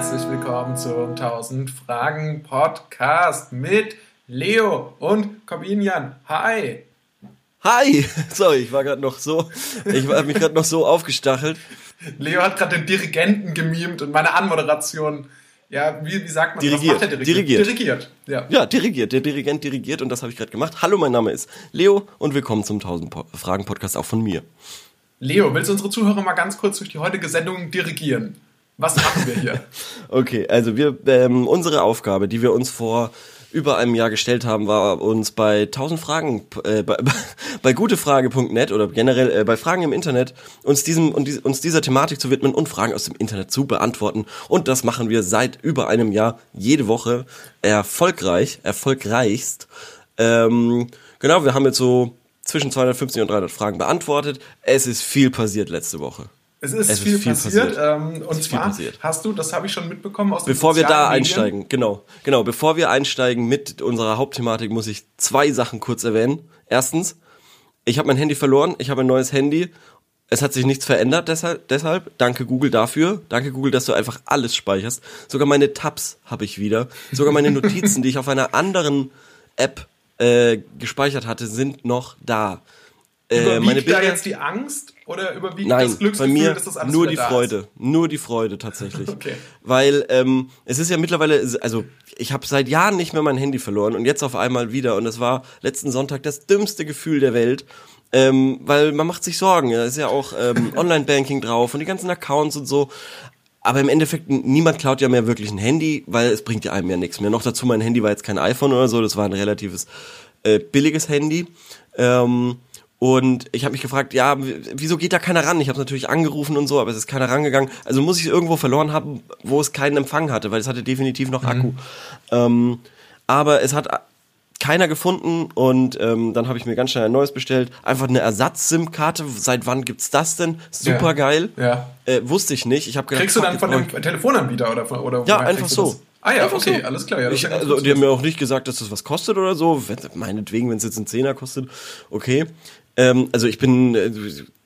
Herzlich willkommen zum 1000 Fragen Podcast mit Leo und Corbinian. Hi. Hi! Sorry, ich war gerade noch so, ich habe mich gerade noch so aufgestachelt. Leo hat gerade den Dirigenten gemimt und meine Anmoderation, ja, wie, wie sagt man, Dirigiert. der Dirigiert. Dirigiert, ja. Ja, dirigiert, der Dirigent dirigiert und das habe ich gerade gemacht. Hallo, mein Name ist Leo und willkommen zum 1000 Po- Fragen Podcast auch von mir. Leo, willst du unsere Zuhörer mal ganz kurz durch die heutige Sendung dirigieren? Was machen wir hier? Okay, also wir, ähm, unsere Aufgabe, die wir uns vor über einem Jahr gestellt haben, war uns bei 1000 Fragen, äh, bei, bei gutefrage.net oder generell äh, bei Fragen im Internet uns diesem uns dieser Thematik zu widmen und Fragen aus dem Internet zu beantworten. Und das machen wir seit über einem Jahr jede Woche erfolgreich, erfolgreichst. Ähm, genau, wir haben jetzt so zwischen 250 und 300 Fragen beantwortet. Es ist viel passiert letzte Woche. Es ist, Es ist viel, viel passiert. passiert. Ähm, und viel zwar passiert. hast du, das habe ich schon mitbekommen aus den Bevor wir da Medien. einsteigen, genau, genau, bevor wir einsteigen mit unserer Hauptthematik, muss ich zwei Sachen kurz erwähnen. Erstens, ich habe mein Handy verloren, ich habe ein neues Handy. Es hat sich nichts verändert, deshalb, deshalb danke Google dafür. Danke Google, dass du einfach alles speicherst. Sogar meine Tabs habe ich wieder. Sogar meine Notizen, die ich auf einer anderen App äh, gespeichert hatte, sind noch da. Äh, meine da Bilder, jetzt die Angst oder überwiegt Nein, das bei Glücksgefühl, mir dass das alles nur die da Freude, nur die Freude tatsächlich. Okay. Weil ähm, es ist ja mittlerweile, also ich habe seit Jahren nicht mehr mein Handy verloren und jetzt auf einmal wieder und es war letzten Sonntag das dümmste Gefühl der Welt. Ähm, weil man macht sich Sorgen, da ist ja auch ähm, Online-Banking drauf und die ganzen Accounts und so. Aber im Endeffekt, niemand klaut ja mehr wirklich ein Handy, weil es bringt ja einem ja nichts mehr. Noch dazu, mein Handy war jetzt kein iPhone oder so, das war ein relatives äh, billiges Handy. Ähm, und ich habe mich gefragt, ja, wieso geht da keiner ran? Ich habe natürlich angerufen und so, aber es ist keiner rangegangen. Also muss ich es irgendwo verloren haben, wo es keinen Empfang hatte, weil es hatte definitiv noch Akku. Ähm, aber es hat a- keiner gefunden und ähm, dann habe ich mir ganz schnell ein neues bestellt. Einfach eine Ersatz-SIM-Karte. Seit wann gibt's das denn? Super geil. Ja. Äh, wusste ich nicht. Ich habe Kriegst du dann von dem Telefonanbieter oder von, oder ja, einfach so. das? Ah ja, Einfach okay, so. alles klar. Ja, ich, ja also, die haben mir auch nicht gesagt, dass das was kostet oder so. Wenn, meinetwegen, wenn es jetzt einen Zehner kostet, okay. Ähm, also ich bin äh,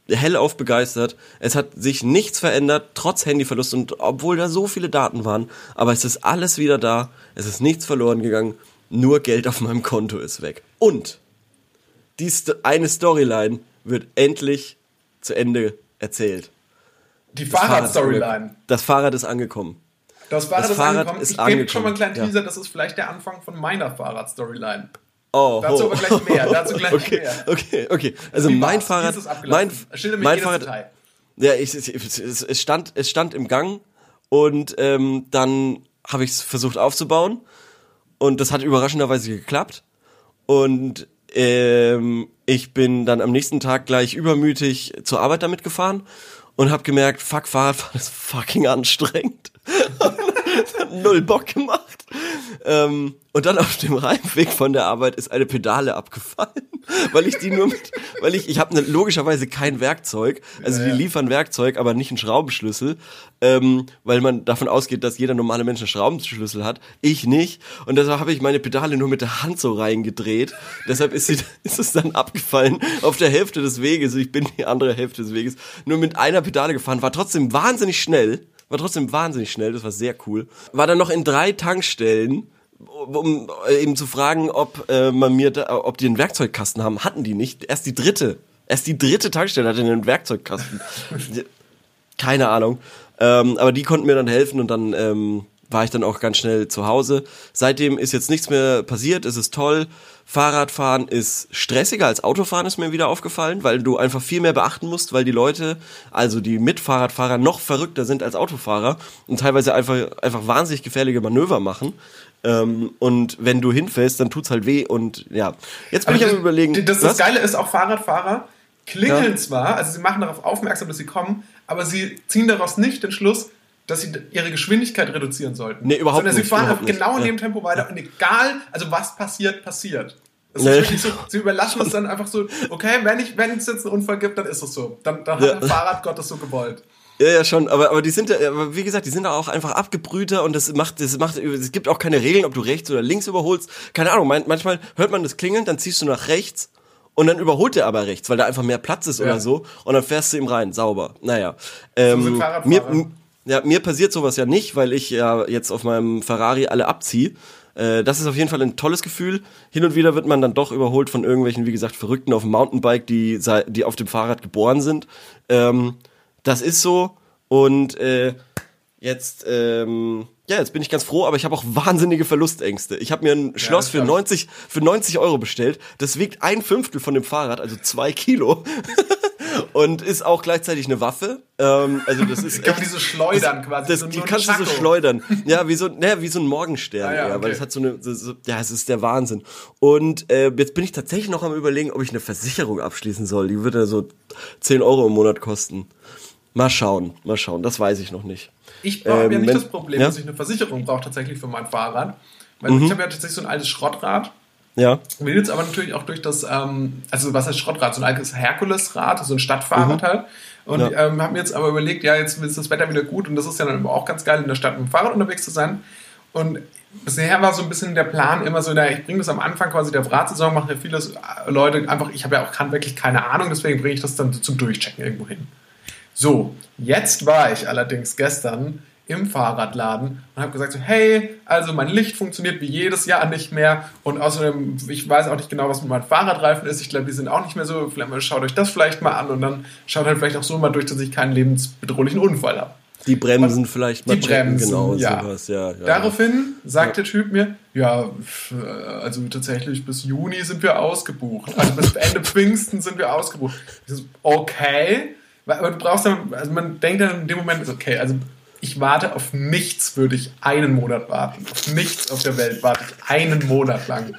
hellauf begeistert. Es hat sich nichts verändert, trotz Handyverlust und obwohl da so viele Daten waren. Aber es ist alles wieder da. Es ist nichts verloren gegangen. Nur Geld auf meinem Konto ist weg. Und die Sto eine Storyline wird endlich zu Ende erzählt. Die Das Fahrrad ist angekommen. Das Fahrrad ist angekommen. Das Fahrrad Das ist Fahrrad angekommen. ist ich gebe schon mal einen kleinen ja. Teaser, das ist vielleicht der Anfang von meiner Fahrrad-Storyline. Oh, Dazu aber gleich mehr, dazu gleich okay, mehr. Okay, okay. Also Wie mein war's? Fahrrad, mein, mein Fahrrad, Detail. ja, ich, es, es, es stand, es stand im Gang und ähm, dann habe ich es versucht aufzubauen und das hat überraschenderweise geklappt und ähm, ich bin dann am nächsten Tag gleich übermütig zur Arbeit damit gefahren und habe gemerkt, fuck, Fahrradfahren ist fucking anstrengend. Null Bock gemacht. Ähm, und dann auf dem Heimweg von der Arbeit ist eine Pedale abgefallen, weil ich die nur mit, weil ich, ich habe ne, logischerweise kein Werkzeug, also die liefern Werkzeug, aber nicht einen Schraubenschlüssel, ähm, weil man davon ausgeht, dass jeder normale Mensch einen Schraubenschlüssel hat, ich nicht. Und deshalb habe ich meine Pedale nur mit der Hand so reingedreht. Deshalb ist, sie, ist es dann abgefallen auf der Hälfte des Weges. Ich bin die andere Hälfte des Weges nur mit einer Pedale gefahren, war trotzdem wahnsinnig schnell. War trotzdem wahnsinnig schnell, das war sehr cool. War dann noch in drei Tankstellen, um äh, eben zu fragen, ob äh, man mir, da, ob die einen Werkzeugkasten haben. Hatten die nicht. Erst die dritte. Erst die dritte Tankstelle hatte einen Werkzeugkasten. Keine Ahnung. Ähm, aber die konnten mir dann helfen und dann ähm, war ich dann auch ganz schnell zu Hause. Seitdem ist jetzt nichts mehr passiert, es ist toll. Fahrradfahren ist stressiger als Autofahren, ist mir wieder aufgefallen, weil du einfach viel mehr beachten musst, weil die Leute, also die Mitfahrradfahrer, noch verrückter sind als Autofahrer und teilweise einfach, einfach wahnsinnig gefährliche Manöver machen. Ähm, und wenn du hinfällst, dann tut's halt weh und ja. Jetzt bin Aber ich am das- überlegen. Das, das was? Geile ist, auch Fahrradfahrer klingeln Ja. zwar, also sie machen darauf aufmerksam, dass sie kommen, aber sie ziehen daraus nicht den Schluss, dass sie ihre Geschwindigkeit reduzieren sollten. Nee, überhaupt Sondern sie nicht, fahren überhaupt auf nicht. genau in dem Tempo weiter und egal, also was passiert, passiert. Ist Nee. wirklich so, sie überlassen es dann einfach so, okay, wenn ich, wenn es jetzt einen Unfall gibt, dann ist es so. Dann, dann hat Ja. der Fahrradgott es so gewollt. Ja, ja, schon, aber, aber die sind ja, aber wie gesagt, die sind auch einfach abgebrühter und das macht, das macht, es gibt auch keine Regeln, ob du rechts oder links überholst. Keine Ahnung, man, manchmal hört man das klingeln, dann ziehst du nach rechts und dann überholt der aber rechts, weil da einfach mehr Platz ist Ja. oder so und dann fährst du ihm rein, sauber. Naja. Ähm, Fahrradfahrer. mir, Ja, mir passiert sowas ja nicht, weil ich ja jetzt auf meinem Ferrari alle abziehe. Äh, das ist auf jeden Fall ein tolles Gefühl. Hin und wieder wird man dann doch überholt von irgendwelchen, wie gesagt, Verrückten auf dem Mountainbike, die, die auf dem Fahrrad geboren sind. Ähm, das ist so. Und äh, jetzt, ähm, ja, jetzt bin ich ganz froh, aber ich habe auch wahnsinnige Verlustängste. Ich habe mir ein Schloss für 90, für 90 Euro bestellt. Das wiegt ein Fünftel von dem Fahrrad, also zwei Kilo. Und ist auch gleichzeitig eine Waffe. Ähm, also das ist kann diese schleudern das, quasi. Das, so die kannst du so schleudern. Ja, wie so, naja, wie so ein Morgenstern. Ah, ja, okay. Weil das hat so eine, so, so, ja, es ist der Wahnsinn. Und äh, jetzt bin ich tatsächlich noch am überlegen, ob ich eine Versicherung abschließen soll. Die würde so 10 Euro im Monat kosten. Mal schauen, mal schauen. Das weiß ich noch nicht. Ich habe Ähm, ja nicht wenn- das Problem, ja? dass ich eine Versicherung brauche tatsächlich für mein Fahrrad. Weil Mhm. ich habe ja tatsächlich so ein altes Schrottrad. Ja. Jetzt aber natürlich auch durch das, ähm, also was heißt Schrottrad? So ein altes Herkulesrad, so ein Stadtfahrrad halt. Und Mhm. Ja. ähm, habe mir jetzt aber überlegt, ja, jetzt ist das Wetter wieder gut und das ist ja dann auch ganz geil, in der Stadt mit dem Fahrrad unterwegs zu sein. Und bisher war so ein bisschen der Plan immer so, na, ich bringe das am Anfang quasi der Radsaison, machen ja viele äh, Leute einfach, ich habe ja auch kann wirklich keine Ahnung, deswegen bringe ich das dann zum Durchchecken irgendwo hin. So, jetzt war ich allerdings gestern im Fahrradladen und habe gesagt so, hey, also mein Licht funktioniert wie jedes Jahr nicht mehr und außerdem, ich weiß auch nicht genau, was mit meinen Fahrradreifen ist. Ich glaube, die sind auch nicht mehr so. Vielleicht mal, schaut euch das vielleicht mal an und dann schaut halt vielleicht auch so mal durch, dass ich keinen lebensbedrohlichen Unfall habe. Die Bremsen vielleicht mal Die checken, Bremsen, genau, ja. sowas, ja. ja. Daraufhin sagt der Typ mir, ja, pf, also tatsächlich bis Juni sind wir ausgebucht. Also bis Ende Pfingsten sind wir ausgebucht. Ich so, okay. Aber du brauchst dann, also man denkt dann in dem Moment, okay, also ich warte auf nichts, würde ich einen Monat warten. Auf nichts auf der Welt warte ich einen Monat lang.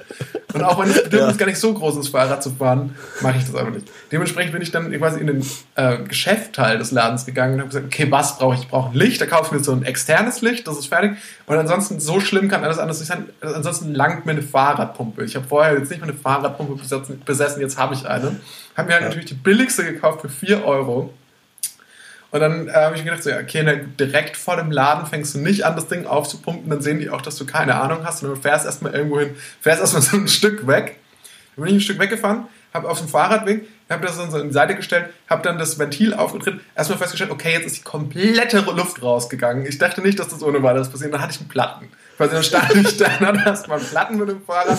Und auch wenn das Bedürfnis gar nicht so groß ist, Fahrrad zu fahren, mache ich das einfach nicht. Dementsprechend bin ich dann quasi in den äh, Geschäftteil des Ladens gegangen und habe gesagt, okay, was brauche ich? Ich brauche ein Licht, da kaufe ich mir so ein externes Licht, das ist fertig. Und ansonsten, so schlimm kann alles anders nicht sein. Ansonsten langt mir eine Fahrradpumpe. Ich habe vorher jetzt nicht mal eine Fahrradpumpe besessen, jetzt habe ich eine. Habe mir halt natürlich die billigste gekauft für 4 Euro. Und dann äh, habe ich mir gedacht, so, ja, okay, na, direkt vor dem Laden fängst du nicht an, das Ding aufzupumpen, dann sehen die auch, dass du keine Ahnung hast und du fährst erstmal irgendwo hin, fährst erstmal so ein Stück weg. Dann bin ich ein Stück weggefahren, habe auf dem Fahrradweg, habe das dann so in die Seite gestellt, habe dann das Ventil aufgetreten, erstmal festgestellt, okay, jetzt ist die komplette Luft rausgegangen. Ich dachte nicht, dass das ohne weiteres passiert. Dann hatte ich einen Platten. Dann stand ich da, dann erstmal Platten mit dem Fahrrad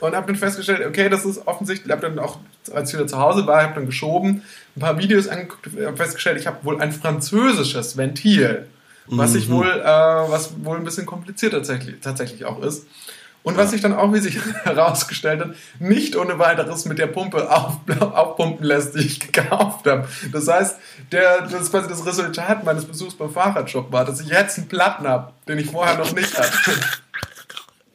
und habe dann festgestellt, okay, das ist offensichtlich, habe dann auch, als ich wieder zu Hause war, habe dann geschoben, ein paar Videos angeguckt, habe festgestellt, ich habe wohl ein französisches Ventil, was sich wohl, äh, was wohl ein bisschen kompliziert tatsächlich, tatsächlich auch ist. Und was sich dann auch, wie sich herausgestellt hat, nicht ohne weiteres mit der Pumpe auf, aufpumpen lässt, die ich gekauft habe. Das heißt, der, das ist quasi das Resultat meines Besuchs beim Fahrradshop war, dass ich jetzt einen Platten habe, den ich vorher noch nicht hatte.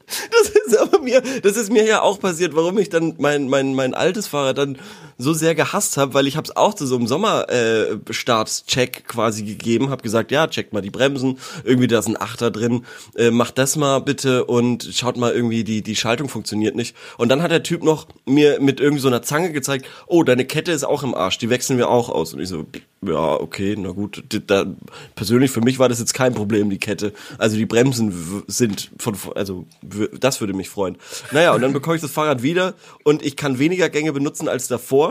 Das ist aber mir, das ist mir ja auch passiert, warum ich dann mein mein mein altes Fahrrad dann so sehr gehasst habe, weil ich habe es auch zu so einem Sommerstartscheck äh, quasi gegeben, habe gesagt, ja, checkt mal die Bremsen, irgendwie da ist ein Achter drin, äh, macht das mal bitte und schaut mal irgendwie die die Schaltung funktioniert nicht. Und dann hat der Typ noch mir mit irgend so einer Zange gezeigt, oh, deine Kette ist auch im Arsch, die wechseln wir auch aus. Und ich so, ja, okay, na gut. Da, persönlich für mich war das jetzt kein Problem, die Kette. Also die Bremsen sind von, also das würde mich freuen. Naja, und dann bekomme ich das Fahrrad wieder und ich kann weniger Gänge benutzen als davor.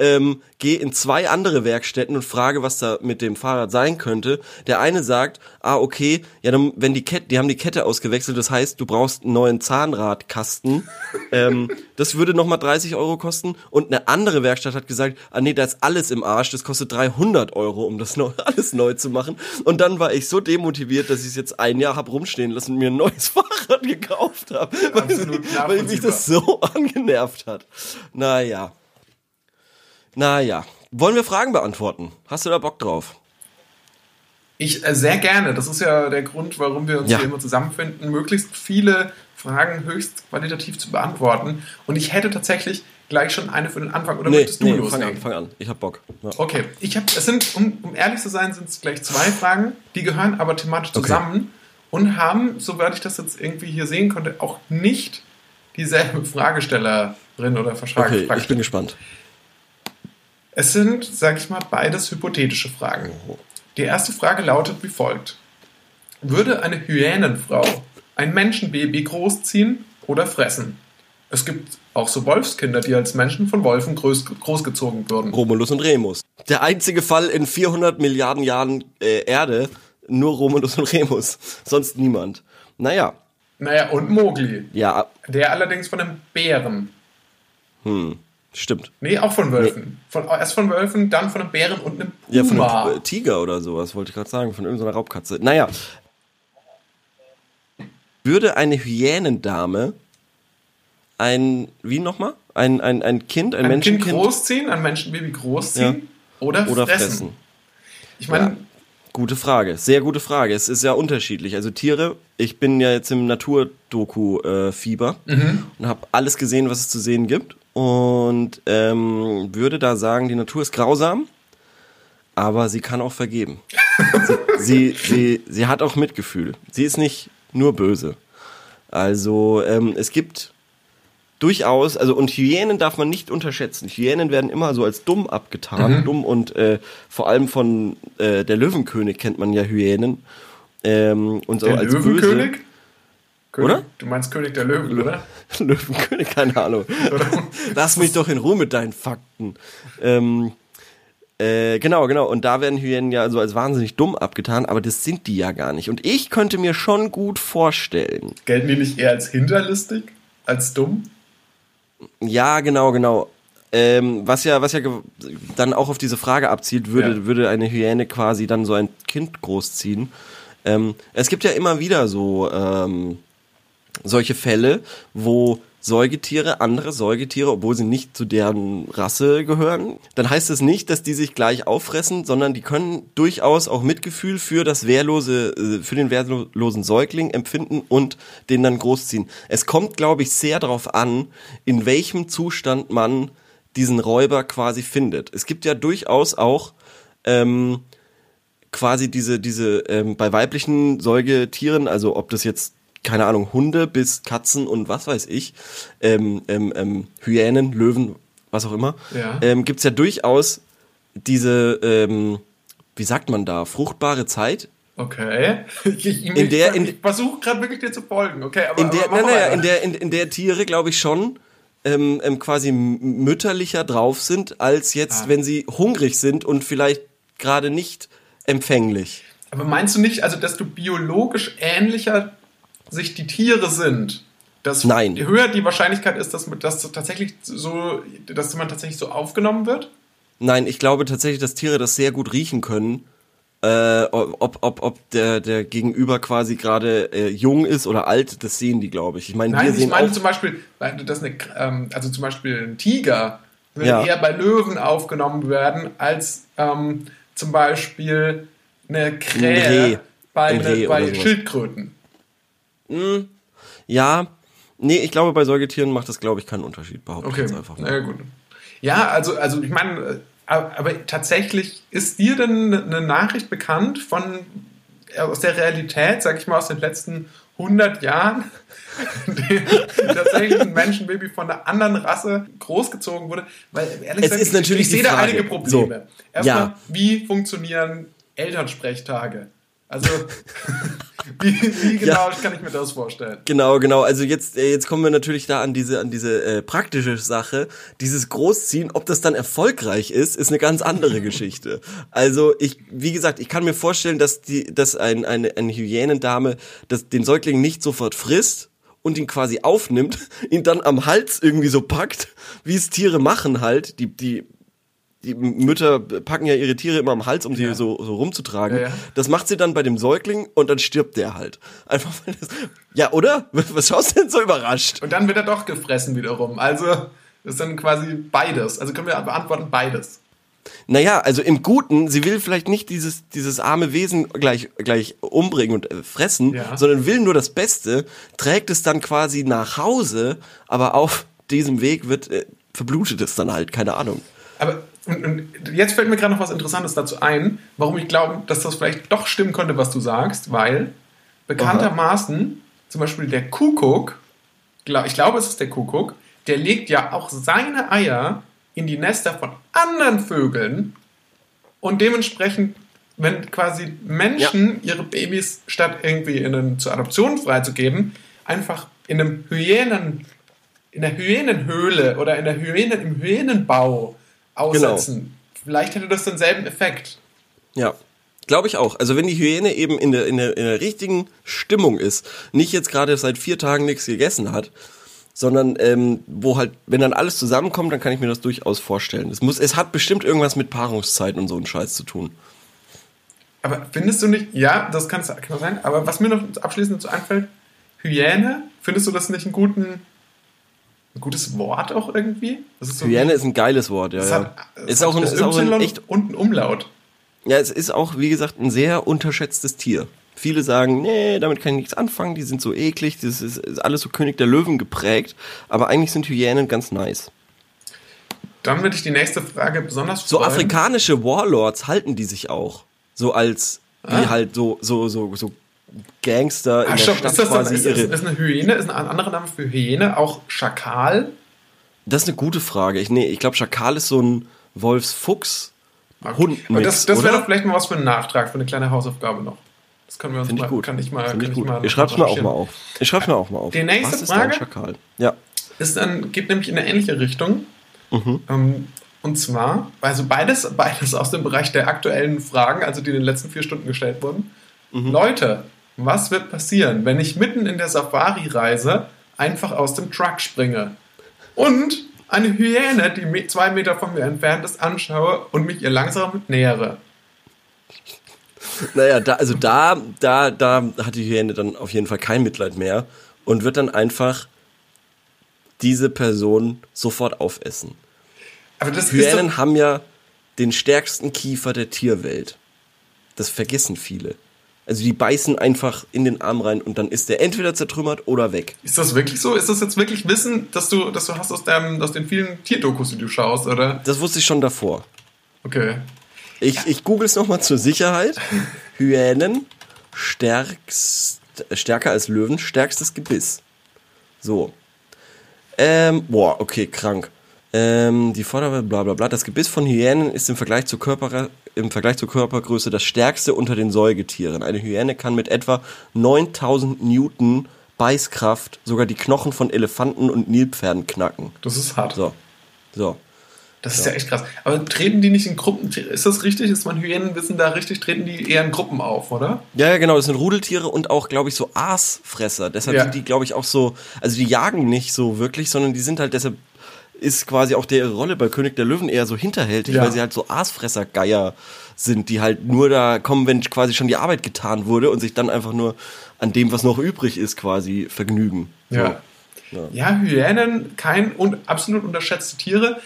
Ähm, gehe in zwei andere Werkstätten und frage, was da mit dem Fahrrad sein könnte. Der eine sagt, ah, okay, ja, dann, wenn die Kette, die haben die Kette ausgewechselt, das heißt, du brauchst einen neuen Zahnradkasten. ähm, das würde nochmal 30 Euro kosten. Und eine andere Werkstatt hat gesagt, ah nee, da ist alles im Arsch, das kostet 300 Euro, um das neu, alles neu zu machen. Und dann war ich so demotiviert, dass ich es jetzt ein Jahr hab rumstehen lassen und mir ein neues Fahrrad gekauft habe, weil, weil mich das so angenervt hat. Naja. Naja. Wollen wir Fragen beantworten? Hast du da Bock drauf? Ich äh, sehr gerne. Das ist ja der Grund, warum wir uns Ja. hier immer zusammenfinden, möglichst viele Fragen höchst qualitativ zu beantworten. Und ich hätte tatsächlich gleich schon eine für den Anfang. Oder möchtest du fang loslegen? an, fang an. Ich hab Bock. Ja. Okay, ich habe, es sind, um, um ehrlich zu sein, sind es gleich zwei Fragen, die gehören aber thematisch Okay. zusammen und haben, soweit ich das jetzt irgendwie hier sehen konnte, auch nicht dieselbe Fragestellerin oder Frage. Okay, ich bin gespannt. Es sind, sag ich mal, beides hypothetische Fragen. Die erste Frage lautet wie folgt. Würde eine Hyänenfrau ein Menschenbaby großziehen oder fressen? Es gibt auch so Wolfskinder, die als Menschen von Wolfen groß, großgezogen würden. Romulus und Remus. Der einzige Fall in 400 Milliarden Jahren äh, Erde, nur Romulus und Remus. Sonst niemand. Naja. Naja, und Mowgli. Ja. Der allerdings von einem Bären. Hm. Stimmt. Nee, auch von Wölfen. Nee. Von, erst von Wölfen, dann von einem Bären und einem Puma. Ja, von einem Tiger oder sowas, wollte ich gerade sagen. Von irgendeiner Raubkatze. Naja. Würde eine Hyänendame ein, wie nochmal? Ein, ein, ein Kind, ein, ein Menschenkind. Kind großziehen, ein Menschenbaby großziehen ja. oder, oder fressen. fressen. Ich meine. Ja. Gute Frage, sehr gute Frage. Es ist ja unterschiedlich. Also Tiere, ich bin ja jetzt im Naturdoku-Fieber äh, mhm. und habe alles gesehen, was es zu sehen gibt. Und ähm, würde da sagen, die Natur ist grausam, aber sie kann auch vergeben. sie, sie, sie, sie hat auch Mitgefühl. Sie ist nicht nur böse. Also ähm, es gibt durchaus, also und Hyänen darf man nicht unterschätzen. Hyänen werden immer so als dumm abgetan, mhm. dumm und äh, vor allem von äh, der Löwenkönig kennt man ja Hyänen. Ähm, und so der als Löwenkönig? Böse. König, oder? Du meinst König der Löwen, oder? Löwenkönig, keine Ahnung. Lass mich doch in Ruhe mit deinen Fakten. Ähm, äh, genau, genau. Und da werden Hyänen ja so als wahnsinnig dumm abgetan, aber das sind die ja gar nicht. Und ich könnte mir schon gut vorstellen. Gelten die nicht eher als hinterlistig, als dumm? Ja, genau, genau. Ähm, was ja, was ja dann auch auf diese Frage abzielt, würde, ja. würde eine Hyäne quasi dann so ein Kind großziehen. Ähm, es gibt ja immer wieder so ähm, solche Fälle, wo Säugetiere, andere Säugetiere, obwohl sie nicht zu deren Rasse gehören, dann heißt es nicht, dass die sich gleich auffressen, sondern die können durchaus auch Mitgefühl für das wehrlose, äh, für den wehrlosen Säugling empfinden und den dann großziehen. Es kommt, glaube ich, sehr darauf an, in welchem Zustand man diesen Räuber quasi findet. Es gibt ja durchaus auch ähm, quasi diese, diese ähm, bei weiblichen Säugetieren, also ob das jetzt keine Ahnung, Hunde bis Katzen und was weiß ich, ähm, ähm, ähm, Hyänen, Löwen, was auch immer, ja. ähm, gibt es ja durchaus diese, ähm, wie sagt man da, fruchtbare Zeit. Okay. Ich, ich, in der, in, ich versuche gerade wirklich dir zu folgen, okay, aber, in der, aber nein, nein, in der, in, in der Tiere, glaube ich, schon ähm, quasi mütterlicher drauf sind, als jetzt, ah. wenn sie hungrig sind und vielleicht gerade nicht empfänglich. Aber meinst du nicht, also dass du biologisch ähnlicher sich die Tiere sind, dass Nein. höher die Wahrscheinlichkeit ist, dass, dass tatsächlich so, dass man tatsächlich so aufgenommen wird? Nein, ich glaube tatsächlich, dass Tiere das sehr gut riechen können. Äh, ob, ob, ob der, der Gegenüber quasi gerade äh, jung ist oder alt, das sehen die, glaube ich. Ich meine, Nein, ich meine zum Beispiel, dass eine, ähm, also zum Beispiel ein Tiger würde ja. eher bei Löwen aufgenommen werden, als ähm, zum Beispiel eine Krähe ein bei, eine, bei Schildkröten. Hm, ja, nee, ich glaube, bei Säugetieren macht das, glaube ich, keinen Unterschied, behaupte okay. ich jetzt einfach mal. Ja, gut. Ja, also, also ich meine, äh, aber tatsächlich ist dir denn eine Nachricht bekannt von äh, aus der Realität, sag ich mal, aus den letzten 100 Jahren, tatsächlich ein Menschenbaby von einer anderen Rasse großgezogen wurde? Weil ehrlich es gesagt, ist natürlich ich, ich sehe da einige Probleme. So. Erstmal, ja. wie funktionieren Elternsprechtage? Also, wie, wie genau ja. kann ich mir das vorstellen? Genau, genau. Also jetzt, äh, jetzt kommen wir natürlich da an diese, an diese äh, praktische Sache. Dieses Großziehen, ob das dann erfolgreich ist, ist eine ganz andere Geschichte. Also ich, wie gesagt, ich kann mir vorstellen, dass die, dass ein, eine, eine Hyänendame das, den Säugling nicht sofort frisst und ihn quasi aufnimmt, ihn dann am Hals irgendwie so packt, wie es Tiere machen halt. Die, die die Mütter packen ja ihre Tiere immer am Hals, um sie ja. so, so rumzutragen. Ja. Das macht sie dann bei dem Säugling und dann stirbt der halt. Einfach weil das, Ja, oder? Was schaust du denn so überrascht? Und dann wird er doch gefressen wiederum. Also, das ist dann quasi beides. Also können wir beantworten beides. Naja, also im Guten, sie will vielleicht nicht dieses, dieses arme Wesen gleich, gleich umbringen und äh, fressen, ja. sondern will nur das Beste, trägt es dann quasi nach Hause, aber auf diesem Weg wird, äh, verblutet es dann halt, keine Ahnung. Aber jetzt fällt mir gerade noch was Interessantes dazu ein, warum ich glaube, dass das vielleicht doch stimmen könnte, was du sagst, weil bekanntermaßen zum Beispiel der Kuckuck, ich glaube, es ist der Kuckuck, der legt ja auch seine Eier in die Nester von anderen Vögeln und dementsprechend, wenn quasi Menschen ja. ihre Babys statt irgendwie in einen, zur Adoption freizugeben, einfach in einem Hyänen, in der Hyänenhöhle oder in der Hyänen, im Hyänenbau aussetzen. Genau. Vielleicht hätte das denselben Effekt. Ja. Glaube ich auch. Also wenn die Hyäne eben in der, in, der, in der richtigen Stimmung ist, nicht jetzt gerade seit vier Tagen nichts gegessen hat, sondern ähm, wo halt, wenn dann alles zusammenkommt, dann kann ich mir das durchaus vorstellen. Es, muss, es hat bestimmt irgendwas mit Paarungszeiten und so einen Scheiß zu tun. Aber findest du nicht, ja, das kann, kann sein, aber was mir noch abschließend dazu einfällt, Hyäne, findest du das nicht einen guten, ein gutes Wort auch irgendwie? Das ist so Hyäne ist ein geiles Wort, ja. Es ja. hat, es ist, auch ein, ist auch ein echt und ein Umlaut. Ja, es ist auch, wie gesagt, ein sehr unterschätztes Tier. Viele sagen, nee, damit kann ich nichts anfangen, die sind so eklig, das ist, ist alles so König der Löwen geprägt, aber eigentlich sind Hyänen ganz nice. Dann würde ich die nächste Frage besonders freuen. So afrikanische Warlords halten die sich auch. So als, wie ah. halt so, so, so, so Gangster in Ach, der stopp, Stadt ist das quasi ist, ist, ist eine Hyäne, ist ein anderer Name für Hyäne auch Schakal? Das ist eine gute Frage. Ich, nee, ich glaube, Schakal ist so ein Wolfsfuchs Hund Aber das, das wäre doch vielleicht mal was für einen Nachtrag, für eine kleine Hausaufgabe noch. Das können wir uns Find mal, ich gut. kann ich mal, Find kann ich, gut. mal ich schreib's mir auch mal auf. Ich schreib's mir auch mal auf. Die nächste was Frage ist Schakal? Ja. Ist dann, geht nämlich in eine ähnliche Richtung. Mhm. Ähm, und zwar, also beides, beides aus dem Bereich der aktuellen Fragen, also die in den letzten vier Stunden gestellt wurden. Mhm. Leute, was wird passieren, wenn ich mitten in der Safari-Reise einfach aus dem Truck springe? Und eine Hyäne, die zwei Meter von mir entfernt ist, anschaue und mich ihr langsam nähere. Naja, da, also da, da, da hat die Hyäne dann auf jeden Fall kein Mitleid mehr und wird dann einfach diese Person sofort aufessen. Aber das Hyänen haben ja den stärksten Kiefer der Tierwelt. Das vergessen viele. Also die beißen einfach in den Arm rein und dann ist der entweder zertrümmert oder weg. Ist das wirklich so? Ist das jetzt wirklich Wissen, dass du, dass du hast aus, deinem, aus den vielen Tierdokus, die du schaust, oder? Das wusste ich schon davor. Okay. Ich, ja. ich google es nochmal zur Sicherheit. Hyänen, stärkst, stärker als Löwen, stärkstes Gebiss. So. Ähm, boah, okay, krank. Ähm, die Vorderweite, bla bla bla. Das Gebiss von Hyänen ist im Vergleich, zur Körper, im Vergleich zur Körpergröße das stärkste unter den Säugetieren. Eine Hyäne kann mit etwa 9000 Newton Beißkraft sogar die Knochen von Elefanten und Nilpferden knacken. Das ist hart. So. So. Das ist ja. ja echt krass. Aber treten die nicht in Gruppen? Ist das richtig? Ist man Hyänenwissen da richtig? Treten die eher in Gruppen auf, oder? Ja, ja genau. Das sind Rudeltiere und auch, glaube ich, so Aasfresser. Deshalb ja. sind die, glaube ich, auch so. Also die jagen nicht so wirklich, sondern die sind halt deshalb ist quasi auch der Rolle bei König der Löwen eher so hinterhältig, ja. weil sie halt so Aasfressergeier sind, die halt nur da kommen, wenn quasi schon die Arbeit getan wurde und sich dann einfach nur an dem, was noch übrig ist, quasi vergnügen. Ja. So. Ja. ja, Hyänen, kein und absolut unterschätzte Tiere.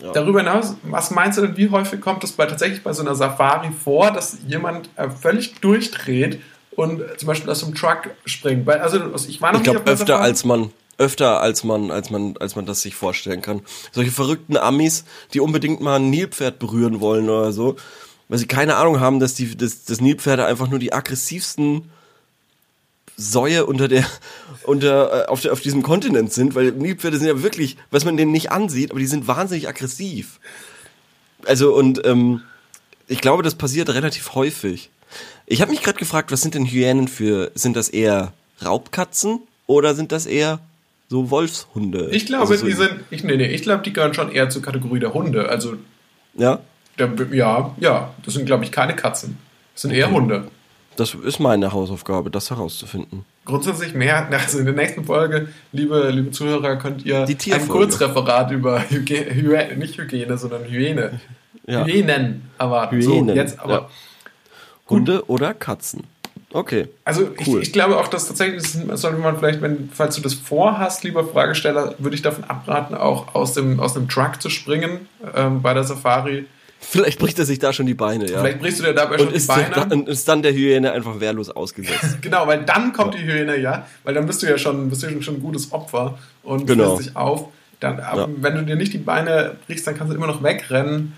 Ja. Darüber hinaus, was meinst du denn, wie häufig kommt es bei, tatsächlich bei so einer Safari vor, dass jemand äh, völlig durchdreht und zum Beispiel aus dem Truck springt? Weil, also ich war noch ich glaube öfter Safari. als man öfter als man, als man, als man das sich vorstellen kann. Solche verrückten Amis, die unbedingt mal ein Nilpferd berühren wollen oder so, weil sie keine Ahnung haben, dass die, dass, dass Nilpferde einfach nur die aggressivsten Säue unter der, unter, äh, auf, der, auf diesem Kontinent sind, weil Nilpferde sind ja wirklich, was man denen nicht ansieht, aber die sind wahnsinnig aggressiv. Also, und, ähm, ich glaube, das passiert relativ häufig. Ich habe mich gerade gefragt, was sind denn Hyänen für, sind das eher Raubkatzen oder sind das eher so Wolfshunde. Ich glaube, also so die sind, ich, nee, nee, ich glaube, die gehören schon eher zur Kategorie der Hunde. Also, ja? Der, ja, ja, das sind, glaube ich, keine Katzen. Das sind okay. eher Hunde. Das ist meine Hausaufgabe, das herauszufinden. Grundsätzlich mehr, also in der nächsten Folge, liebe, liebe Zuhörer, könnt ihr ein Kurzreferat über Hygiene, nicht Hygiene, sondern Hyäne. Ja. Hyänen erwarten. Hyänen. So, jetzt aber. Ja. Hunde oder Katzen. Okay. Also cool. ich, ich, glaube auch, dass tatsächlich, sollte man vielleicht, wenn, falls du das vorhast, lieber Fragesteller, würde ich davon abraten, auch aus dem, aus dem Truck zu springen ähm, bei der Safari. Vielleicht bricht er sich da schon die Beine, ja. Vielleicht brichst du dir dabei schon die Beine. Da, und ist dann der Hyäne einfach wehrlos ausgesetzt. genau, weil dann kommt die Hyäne, ja. Weil dann bist du ja schon, bist du schon ein gutes Opfer und genau. dich auf. Dann, ja. Wenn du dir nicht die Beine brichst, dann kannst du immer noch wegrennen.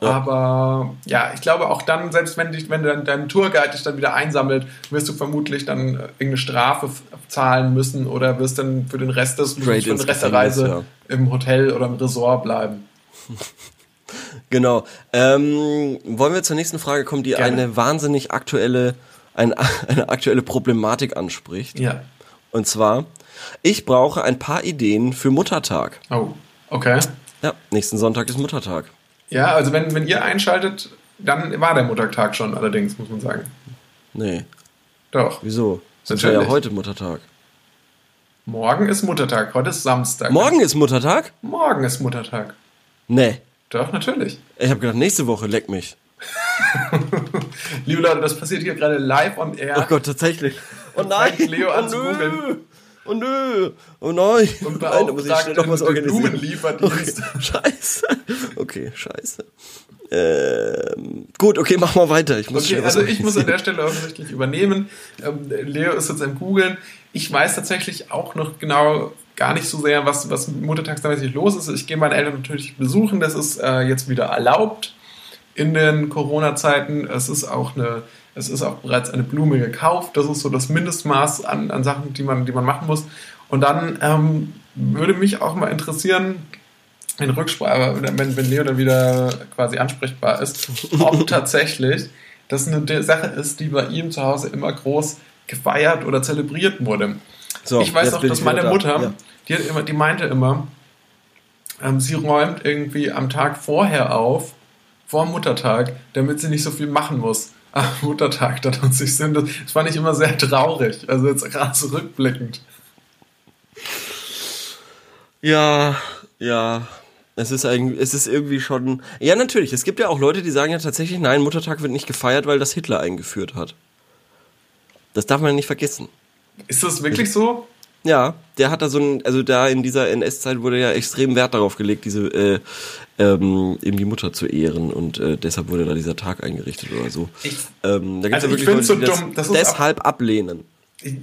Ja. Aber ja, ich glaube auch dann, selbst wenn, dich, wenn dein, dein Tourguide dich dann wieder einsammelt, wirst du vermutlich dann irgendeine Strafe zahlen müssen oder wirst dann für den Rest des für den Rest der Reise ja. im Hotel oder im Resort bleiben. Genau. Ähm, wollen wir zur nächsten Frage kommen, die Gerne. eine wahnsinnig aktuelle, eine, eine aktuelle Problematik anspricht. Ja. Und zwar, ich brauche ein paar Ideen für Muttertag. Oh, okay. Ja, nächsten Sonntag ist Muttertag. Ja, also wenn, wenn ihr einschaltet, Dann war der Muttertag schon, allerdings, muss man sagen. Nee. Doch. Wieso? Das war ja heute Muttertag. Morgen ist Muttertag, heute ist Samstag. Morgen ist Muttertag? Morgen ist Muttertag. Nee. Doch, natürlich. Ich habe gedacht, nächste Woche leck mich. Liebe Leute, das passiert hier gerade live on air. Oh Gott, tatsächlich. Oh nein. Leo an oh. Oh nö. Oh nein. Und schnell noch was beauftragt organisieren. Blumenlieferdienst. Okay. Scheiße. Okay, scheiße. Ähm, gut, okay, mach mal weiter. Ich muss Okay, also ich muss an der Stelle offensichtlich übernehmen. Ähm, Leo ist jetzt am Googeln. Ich weiß tatsächlich auch noch genau gar nicht so sehr, was, was montagsmäßig los ist. Ich gehe meine Eltern natürlich besuchen. Das ist äh, jetzt wieder erlaubt in den Corona-Zeiten. Es ist auch eine, es ist auch bereits eine Blume gekauft. Das ist so das Mindestmaß an, an Sachen, die man, die man machen muss. Und dann ähm, würde mich auch mal interessieren, in Rücksprache, wenn, wenn Leo dann wieder quasi ansprechbar ist, ob tatsächlich das eine Sache ist, die bei ihm zu Hause immer groß gefeiert oder zelebriert wurde. So, ich weiß noch, bin dass meine. Mutter, Ja. die, immer, die meinte immer, ähm, sie räumt irgendwie am Tag vorher auf, vor Muttertag, damit sie nicht so viel machen muss. Am Muttertag dann und sich sind. Das, fand ich immer sehr traurig. Also jetzt gerade so rückblickend. Ja, ja. Es ist eigentlich, es ist irgendwie schon. Ja, natürlich. Es gibt ja auch Leute, die sagen ja tatsächlich, nein, Muttertag wird nicht gefeiert, weil das Hitler eingeführt hat. Das darf man nicht vergessen. Ist das wirklich so? Ja, der hat da so ein, also da in dieser NS-Zeit wurde ja extrem Wert darauf gelegt, diese äh, ähm, eben die Mutter zu ehren und äh, deshalb wurde da dieser Tag eingerichtet oder so. Ich- ähm, Also ja ich wirklich find's so dumm, das deshalb ablehnen.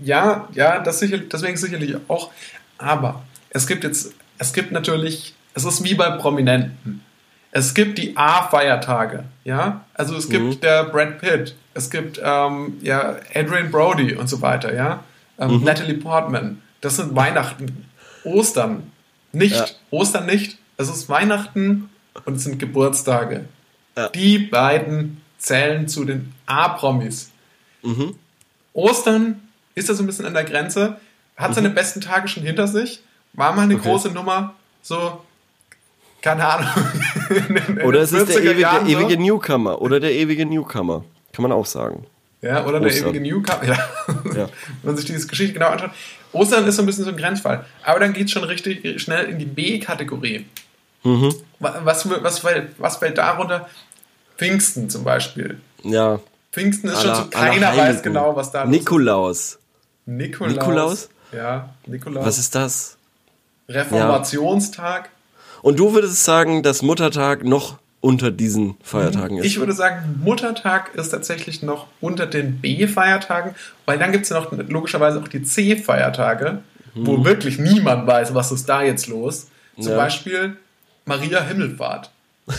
Ja, ja, das sicher, deswegen sicherlich auch. Aber es gibt jetzt, es gibt natürlich, es ist wie bei Prominenten. Es gibt die A-Feiertage, ja. Also es gibt Mhm. der Brad Pitt, es gibt ähm, ja Adrian Brody und so weiter, ja. Mhm. Ähm, Natalie Portman. Das sind Weihnachten, Ostern nicht, Ja. Ostern nicht. Es ist Weihnachten und es sind Geburtstage. Ja. Die beiden zählen zu den A-Promis. Mhm. Ostern ist er so ein bisschen an der Grenze, hat seine besten Tage schon hinter sich, war mal eine Mhm. Okay. große Nummer, so, keine Ahnung. Oder es ist der 40er ewige, Jahren der ewige. Newcomer. Oder der ewige Newcomer. Kann man auch sagen. Ja, oder der Ostern. ewige Newcomer. Ja. Ja. Wenn man sich diese Geschichte genau anschaut. Ostern ist so ein bisschen so ein Grenzfall. Aber dann geht es schon richtig schnell in die B-Kategorie. Mhm. Wa- Was, was, fällt, was fällt darunter? Pfingsten zum Beispiel. Ja. Pfingsten ist Aller- schon so, keiner weiß genau, was da. Nikolaus. Nikolaus. Nikolaus? Ja, Nikolaus. Was ist das? Reformationstag. Und du würdest sagen, dass Muttertag noch unter diesen Feiertagen ist? Ich würde sagen, Muttertag ist tatsächlich noch unter den B-Feiertagen, weil dann gibt es ja noch logischerweise auch die C-Feiertage, wo wirklich niemand weiß, was ist da jetzt los. Zum Ja. Beispiel Maria Himmelfahrt.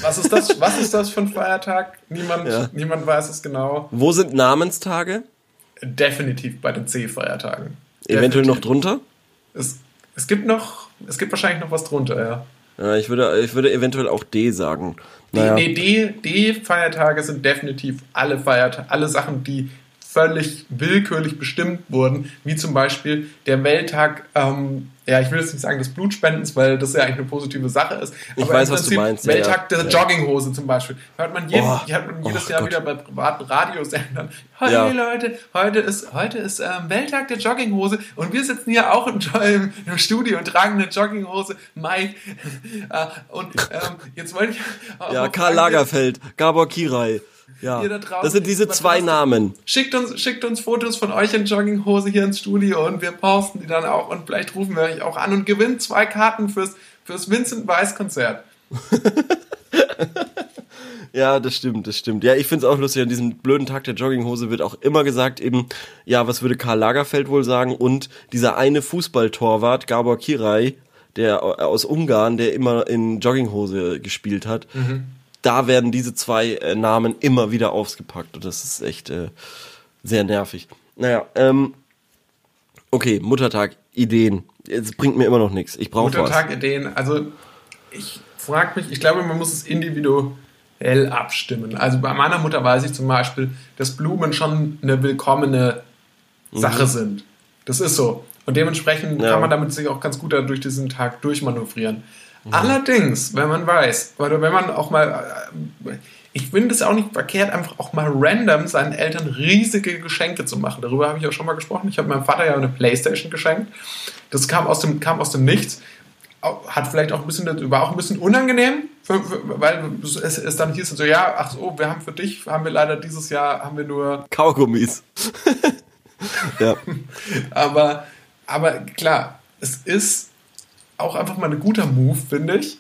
Was ist das, was ist das für ein Feiertag? Niemand, Ja. niemand weiß es genau. Wo sind Namenstage? Definitiv bei den C-Feiertagen. Eventuell noch drunter? Es, es gibt noch, es gibt wahrscheinlich noch was drunter, ja. Ja, ich würde, ich würde eventuell auch D sagen. Naja. Nee, die, die Feiertage sind definitiv alle Feiertage, alle Sachen, die völlig willkürlich bestimmt wurden, wie zum Beispiel der Welttag, ähm, ja, ich will jetzt nicht sagen des Blutspendens, weil das ja eigentlich eine positive Sache ist. Ich aber weiß, was du Prinzip meinst, ja, Welttag ja. der Ja. Jogginghose zum Beispiel. Hört man, jeden, Oh, hört man jedes oh Jahr Gott. wieder bei privaten Radiosendern. Hey Ja. Leute, heute ist, heute ist ähm, Welttag der Jogginghose und wir sitzen hier auch im, im, im Studio und tragen eine Jogginghose. Mike. äh, und ähm, jetzt wollte ich. Ja, Karl Lagerfeld, Gabor Kirai. Ja, Ihr da draußen, das sind diese zwei Namen. Schickt uns, schickt uns Fotos von euch in Jogginghose hier ins Studio und wir posten die dann auch und vielleicht rufen wir euch auch an und gewinnt zwei Karten fürs, fürs Vincent Weiss Konzert. Ja, das stimmt, das stimmt. Ja, ich find's auch lustig, an diesem blöden Tag der Jogginghose wird auch immer gesagt eben, ja, was würde Karl Lagerfeld wohl sagen? Und dieser eine Fußballtorwart, Gabor Kirai, der aus Ungarn, der immer in Jogginghose gespielt hat, da werden diese zwei äh, Namen immer wieder ausgepackt und das ist echt äh, sehr nervig. Naja, ähm, okay, Muttertag, Ideen. Es bringt mir immer noch nichts. Ich brauche was. Muttertag-Ideen. Also ich frage mich, ich glaube, man muss es individuell abstimmen. Also bei meiner Mutter weiß ich zum Beispiel, dass Blumen schon eine willkommene Sache sind. Das ist so. Und dementsprechend Ja. kann man damit sich auch ganz gut durch diesen Tag durchmanövrieren. Allerdings, wenn man weiß, oder wenn man auch mal, äh, ich finde es auch nicht verkehrt, einfach auch mal random seinen Eltern riesige Geschenke zu machen. Darüber habe ich auch schon mal gesprochen. Ich habe meinem Vater ja eine Playstation geschenkt. Das kam aus dem, kam aus dem Nichts. Hat vielleicht auch ein bisschen, war auch ein bisschen unangenehm, für, für, weil es, es dann hieß so, ja, ach so, wir haben für dich, haben wir leider dieses Jahr, haben wir nur Kaugummis. ja. aber, aber klar, es ist auch einfach mal ein guter Move, finde ich.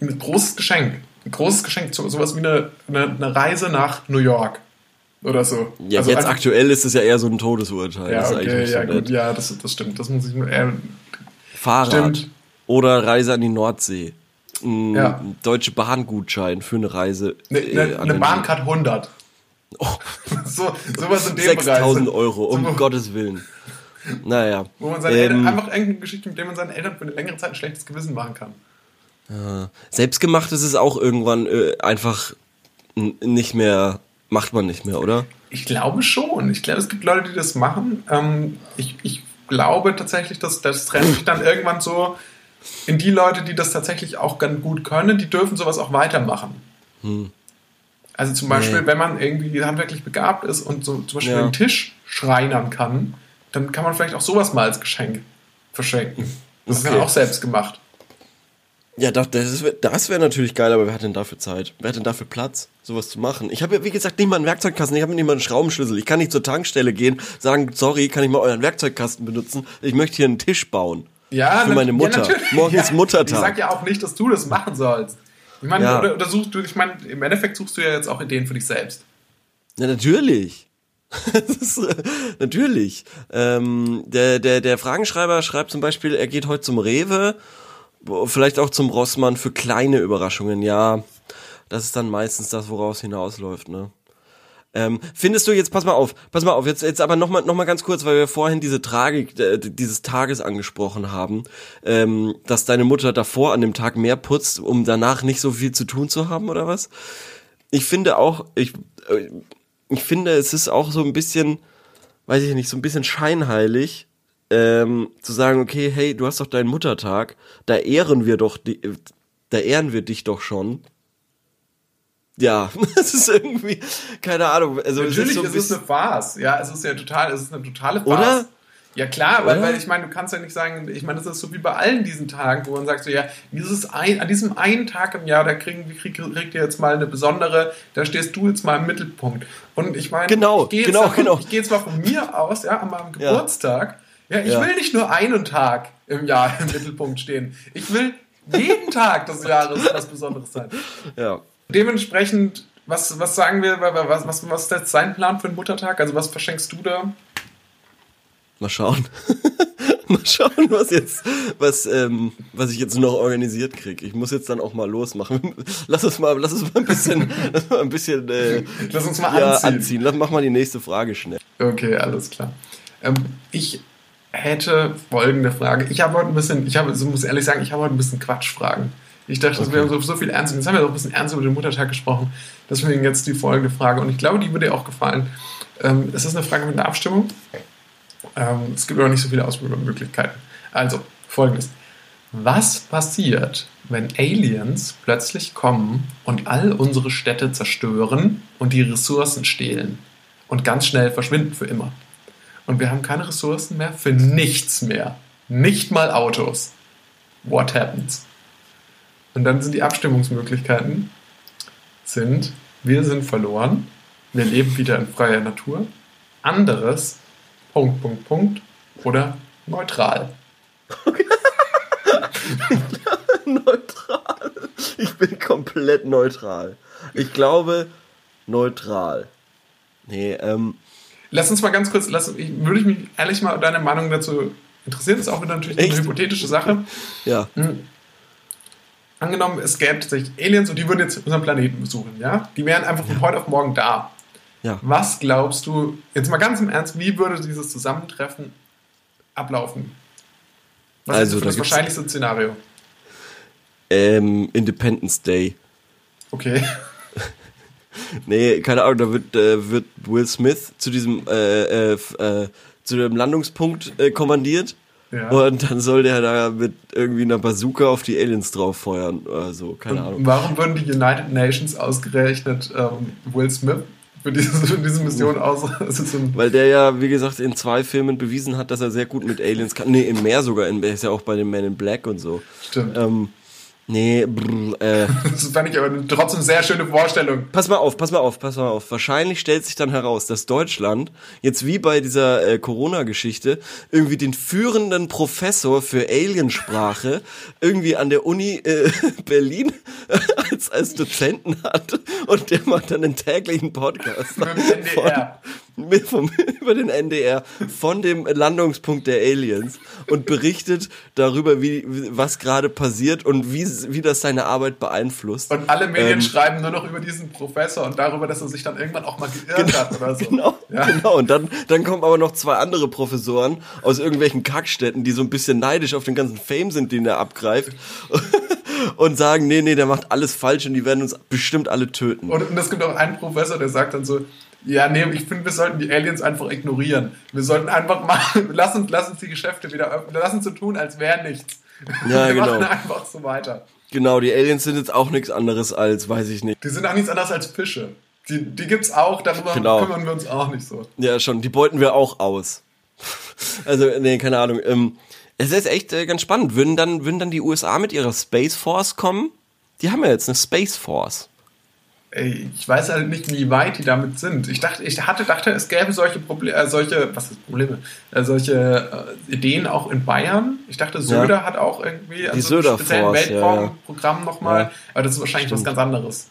Ein großes Geschenk ein großes Geschenk, sowas wie eine, eine, eine Reise nach New York oder so. Ja, also jetzt aktuell ist es ja eher so ein Todesurteil. Ja, okay, ja, so gut, ja, das, das stimmt. Das muss ich nur eher. Fahrrad stimmt. oder Reise an die Nordsee. Ein ja. deutsche Bahngutschein für eine Reise. Ne, ne, äh, eine Bahncard 100. Oh. so, sowas in dem 6000 Euro, um so. Gottes Willen. Naja. Wo man seine ähm, Eltern, einfach irgendeine Geschichte, mit der man seinen Eltern für eine längere Zeit ein schlechtes Gewissen machen kann. Ja. Selbstgemacht ist es auch irgendwann äh, einfach nicht mehr, macht man nicht mehr, oder? Ich glaube schon. Ich glaube, es gibt Leute, die das machen. Ähm, ich, ich glaube tatsächlich, dass das trennt sich dann irgendwann so in die Leute, die das tatsächlich auch ganz gut können, die dürfen sowas auch weitermachen. Hm. Also zum Beispiel, nee. wenn man irgendwie handwerklich begabt ist und so zum Beispiel ja. einen Tisch schreinern kann, dann kann man vielleicht auch sowas mal als Geschenk verschenken. Das okay. ist ja auch selbst gemacht. Ja, das, das wäre natürlich geil, aber wer hat denn dafür Zeit? Wer hat denn dafür Platz, sowas zu machen? Ich habe ja, wie gesagt, nicht mal einen Werkzeugkasten, ich habe nicht mal einen Schraubenschlüssel. Ich kann nicht zur Tankstelle gehen, sagen, sorry, kann ich mal euren Werkzeugkasten benutzen? Ich möchte hier einen Tisch bauen. Ja, für meine Mutter. Ja, Morgen ist Muttertag. Ich sag ja auch nicht, dass du das machen sollst. Ich meine, ja. oder, oder suchst du, ich meine, im Endeffekt suchst du ja jetzt auch Ideen für dich selbst. Ja, natürlich. ist, äh, natürlich. Ähm, der, der, der Fragenschreiber schreibt zum Beispiel, er geht heute zum Rewe vielleicht auch zum Rossmann für kleine Überraschungen, ja. Das ist dann meistens das, woraus hinausläuft, ne? Ähm, findest du jetzt, pass mal auf, pass mal auf, jetzt, jetzt aber nochmal noch mal ganz kurz, weil wir vorhin diese Tragik äh, dieses Tages angesprochen haben, ähm, dass deine Mutter davor an dem Tag mehr putzt, um danach nicht so viel zu tun zu haben, oder was? Ich finde auch, ich, äh, ich finde, es ist auch so ein bisschen, weiß ich nicht, so ein bisschen scheinheilig, ähm, zu sagen, okay, hey, du hast doch deinen Muttertag, da ehren wir doch, die, da ehren wir dich doch schon. Ja, das ist irgendwie, keine Ahnung. Also Natürlich es ist, so es ist eine Farce. Ja, es ist ja total, es ist eine totale Farce. Oder? Ja klar, weil, weil ich meine, du kannst ja nicht sagen, ich meine, das ist so wie bei allen diesen Tagen, wo man sagt so, ja, dieses ein, an diesem einen Tag im Jahr, da kriegen, krieg, kriegt ihr jetzt mal eine besondere, da stehst du jetzt mal im Mittelpunkt. Und ich meine, genau, ich gehe genau, jetzt, genau. Ich geh zwar von mir aus, ja, an meinem Geburtstag, ja, ich ja. will nicht nur einen Tag im Jahr im Mittelpunkt stehen. Ich will jeden Tag des Jahres was Besonderes sein. Ja. Dementsprechend, was, was sagen wir, was, was, was ist jetzt sein Plan für den Muttertag? Also was verschenkst du da? Mal schauen. mal schauen, was jetzt, was, ähm, was ich jetzt noch organisiert kriege. Ich muss jetzt dann auch mal losmachen. Lass uns mal, lass uns mal ein bisschen, lass mal ein bisschen, äh, lass uns mal ja, anziehen. anziehen. Lass, mach mal die nächste Frage schnell. Okay, alles klar. Ähm, ich hätte folgende Frage. Ich habe heute ein bisschen, ich habe, so muss ehrlich sagen, ich habe heute ein bisschen Quatschfragen. Ich dachte, okay. wir haben so, so viel Ernst. Jetzt haben wir auch ein bisschen ernst über den Muttertag gesprochen. Deswegen jetzt die folgende Frage. Und ich glaube, die würde dir auch gefallen. Ähm, es ist eine Frage mit einer Abstimmung. Ähm, es gibt aber nicht so viele Auswahlmöglichkeiten. Also, folgendes. Was passiert, wenn Aliens plötzlich kommen und all unsere Städte zerstören und die Ressourcen stehlen und ganz schnell verschwinden für immer? und wir haben keine Ressourcen mehr für nichts mehr. Nicht mal Autos. What happens? Und dann sind die Abstimmungsmöglichkeiten sind, wir sind verloren, wir leben wieder in freier Natur, anderes, Punkt, Punkt, Punkt, oder neutral. neutral. Ich bin komplett neutral. Ich glaube, neutral. Nee, ähm, Lass uns mal ganz kurz, lass, ich, würde ich mich ehrlich mal deine Meinung dazu interessieren. Das ist auch wieder natürlich Echt? eine hypothetische Sache. Ja. Hm. Angenommen, es gäbe tatsächlich Aliens und die würden jetzt unseren Planeten besuchen, ja? Die wären einfach von heute auf morgen da. Ja. Was glaubst du, jetzt mal ganz im Ernst, wie würde dieses Zusammentreffen ablaufen? Was also, ist das wahrscheinlichste Szenario? Ähm, Independence Day. Okay. nee, keine Ahnung, da wird, äh, wird Will Smith zu diesem, äh, äh, äh zu dem Landungspunkt äh, kommandiert. Ja. Und dann soll der da mit irgendwie einer Bazooka auf die Aliens drauf feuern oder so, keine Und Ahnung. warum würden die United Nations ausgerechnet ähm, Will Smith für diese, für diese Mission aus? Weil der ja, wie gesagt, in zwei Filmen bewiesen hat, dass er sehr gut mit Aliens kann. Nee, in mehr sogar. Er ist ja auch bei den Men in Black und so. stimmt. Ähm, nee, brr, äh, Das fand ich aber trotzdem sehr schöne Vorstellung. Pass mal auf, pass mal auf, pass mal auf. Wahrscheinlich stellt sich dann heraus, dass Deutschland jetzt wie bei dieser äh, Corona-Geschichte irgendwie den führenden Professor für Aliensprache irgendwie an der Uni äh, Berlin als, als Dozenten hat und der macht dann einen täglichen Podcast NDR. Von, vom, über den NDR von dem Landungspunkt der Aliens und berichtet darüber, wie, was gerade passiert und wie, wie das seine Arbeit beeinflusst. Und alle Medien Ähm, schreiben nur noch über diesen Professor und darüber, dass er sich dann irgendwann auch mal geirrt hat oder so. Genau, Ja. genau. Und dann, dann kommen aber noch zwei andere Professoren aus irgendwelchen Kackstädten, die so ein bisschen neidisch auf den ganzen Fame sind, den er abgreift. Und sagen, nee, nee, der macht alles falsch und die werden uns bestimmt alle töten. Und, und es gibt auch einen Professor, der sagt dann so, ja, nee, ich finde, wir sollten die Aliens einfach ignorieren. Wir sollten einfach machen, lass uns, lass uns die Geschäfte wieder öffnen, lass uns so tun, als wäre nichts. Ja, wir genau. machen einfach so weiter. Genau, die Aliens sind jetzt auch nichts anderes als, weiß ich nicht. Die sind auch nichts anderes als Fische. Die, die gibt's auch, darüber Genau. kümmern wir uns auch nicht so. Ja, schon, die beuten wir auch aus. Also, nee, keine Ahnung. Ähm, es ist echt äh, ganz spannend. Würden dann, würden dann die USA mit ihrer Space Force kommen? Die haben ja jetzt eine Space Force. Ich weiß halt nicht, wie weit die damit sind. Ich dachte, ich hatte, dachte, es gäbe solche Probleme, äh, solche, was ist Probleme? Äh, solche äh, Ideen auch in Bayern. Ich dachte, Söder hat auch irgendwie also Söder ein Force, ja, ja. Weltraumprogramm nochmal. Ja. Aber das ist wahrscheinlich was ganz anderes.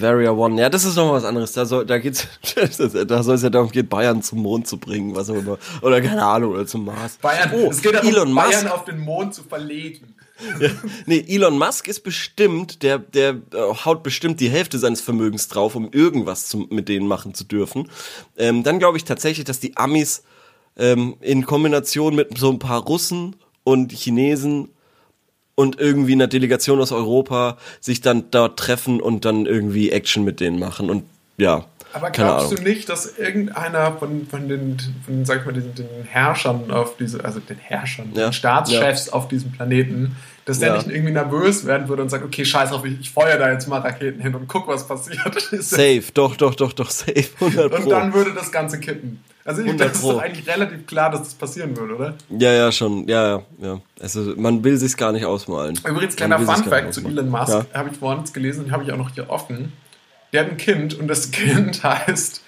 Bavaria One, ja, das ist noch was anderes. Da soll, da geht's, da soll es ja darum gehen, Bayern zum Mond zu bringen, was auch immer. Oder keine Ahnung, oder zum Mars. Bayern, oh, es geht darum, Elon Bayern Musk. auf den Mond zu verlegen. Ja, nee, Elon Musk ist bestimmt, der, der äh, haut bestimmt die Hälfte seines Vermögens drauf, um irgendwas zu, mit denen machen zu dürfen. Ähm, dann glaube ich tatsächlich, dass die Amis ähm, in Kombination mit so ein paar Russen und Chinesen und irgendwie einer Delegation aus Europa sich dann dort treffen und dann irgendwie Action mit denen machen und ja. Aber glaubst du nicht, dass irgendeiner von, von den, von, sag ich mal, diesen, den Herrschern auf diese, also den Herrschern, Ja. den Staatschefs auf diesem Planeten, dass der Ja. nicht irgendwie nervös werden würde und sagt, okay, scheiß drauf, ich, ich feuer da jetzt mal Raketen hin und guck, was passiert. Safe, doch, doch, doch, doch, safe, 100 Und Pro. dann würde das Ganze kippen. Also ich, 100 das ist doch eigentlich relativ klar, dass das passieren würde, oder? ja, ja, schon, ja, ja, ja. Also man will sich's gar nicht ausmalen. Übrigens, kleiner Fun-Fact nicht zu. Elon Musk, Ja. habe ich vorhin gelesen und habe ich auch noch hier offen. Der hat ein Kind und das Kind heißt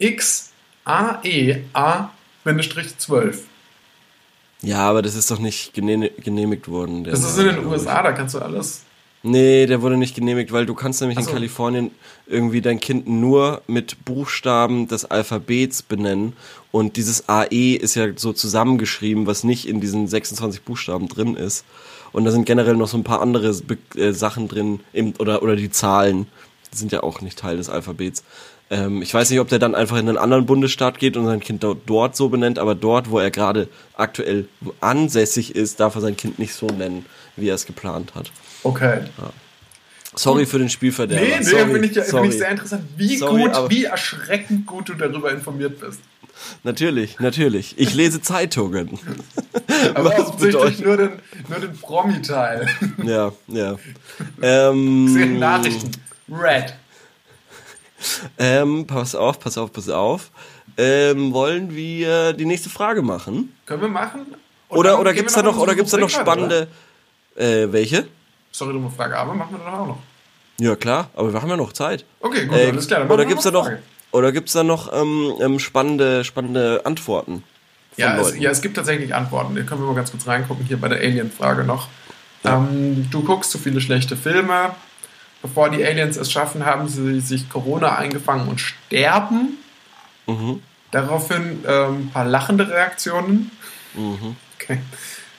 E XAEA-12. Ja, aber das ist doch nicht gene- genehmigt worden. Das ist in den ich. USA, da kannst du alles. Nee, der wurde nicht genehmigt, weil du kannst nämlich Ach in so. Kalifornien irgendwie dein Kind nur mit Buchstaben des Alphabets benennen und dieses AE ist ja so zusammengeschrieben, was nicht in diesen 26 Buchstaben drin ist. Und da sind generell noch so ein paar andere Be äh, Sachen drin eben, oder, oder die Zahlen, die sind ja auch nicht Teil des Alphabets. Ähm, ich weiß nicht, ob der dann einfach in einen anderen Bundesstaat geht und sein Kind dort, so benennt, aber dort, wo er gerade aktuell ansässig ist, darf er sein Kind nicht so nennen, wie er es geplant hat. Okay. Sorry für den Spielverderber. Nee, nee, sorry, finde ich, ja- sorry. find ich sehr interessant, wie Sorry, gut, wie erschreckend gut du darüber informiert bist. Natürlich, natürlich. Ich lese Zeitungen. Aber offensichtlich nur den, nur den Promi-Teil. ja, ja. Ähm, Nachrichten. Red. Ähm, pass auf, pass auf, pass auf. Ähm, wollen wir die nächste Frage machen? Können wir machen? Und Oder, oder gibt's wir da noch, oder gibt's da noch spannende, äh, welche? Sorry, dumme Frage, aber machen wir dann auch noch. Ja, klar, aber wir haben ja noch Zeit. Okay, gut, Äh, alles klar. dann oder wir gibt's da noch, oder gibt's da noch, ähm, ähm, spannende, spannende Antworten? Ja es, ja, es gibt tatsächlich Antworten. Da können wir mal ganz kurz reingucken, hier bei der Alien-Frage noch. Ähm, du guckst zu viele schlechte Filme. Bevor die Aliens es schaffen, haben sie sich Corona eingefangen und sterben. Mhm. Daraufhin ähm, ein paar lachende Reaktionen. Mhm. Okay.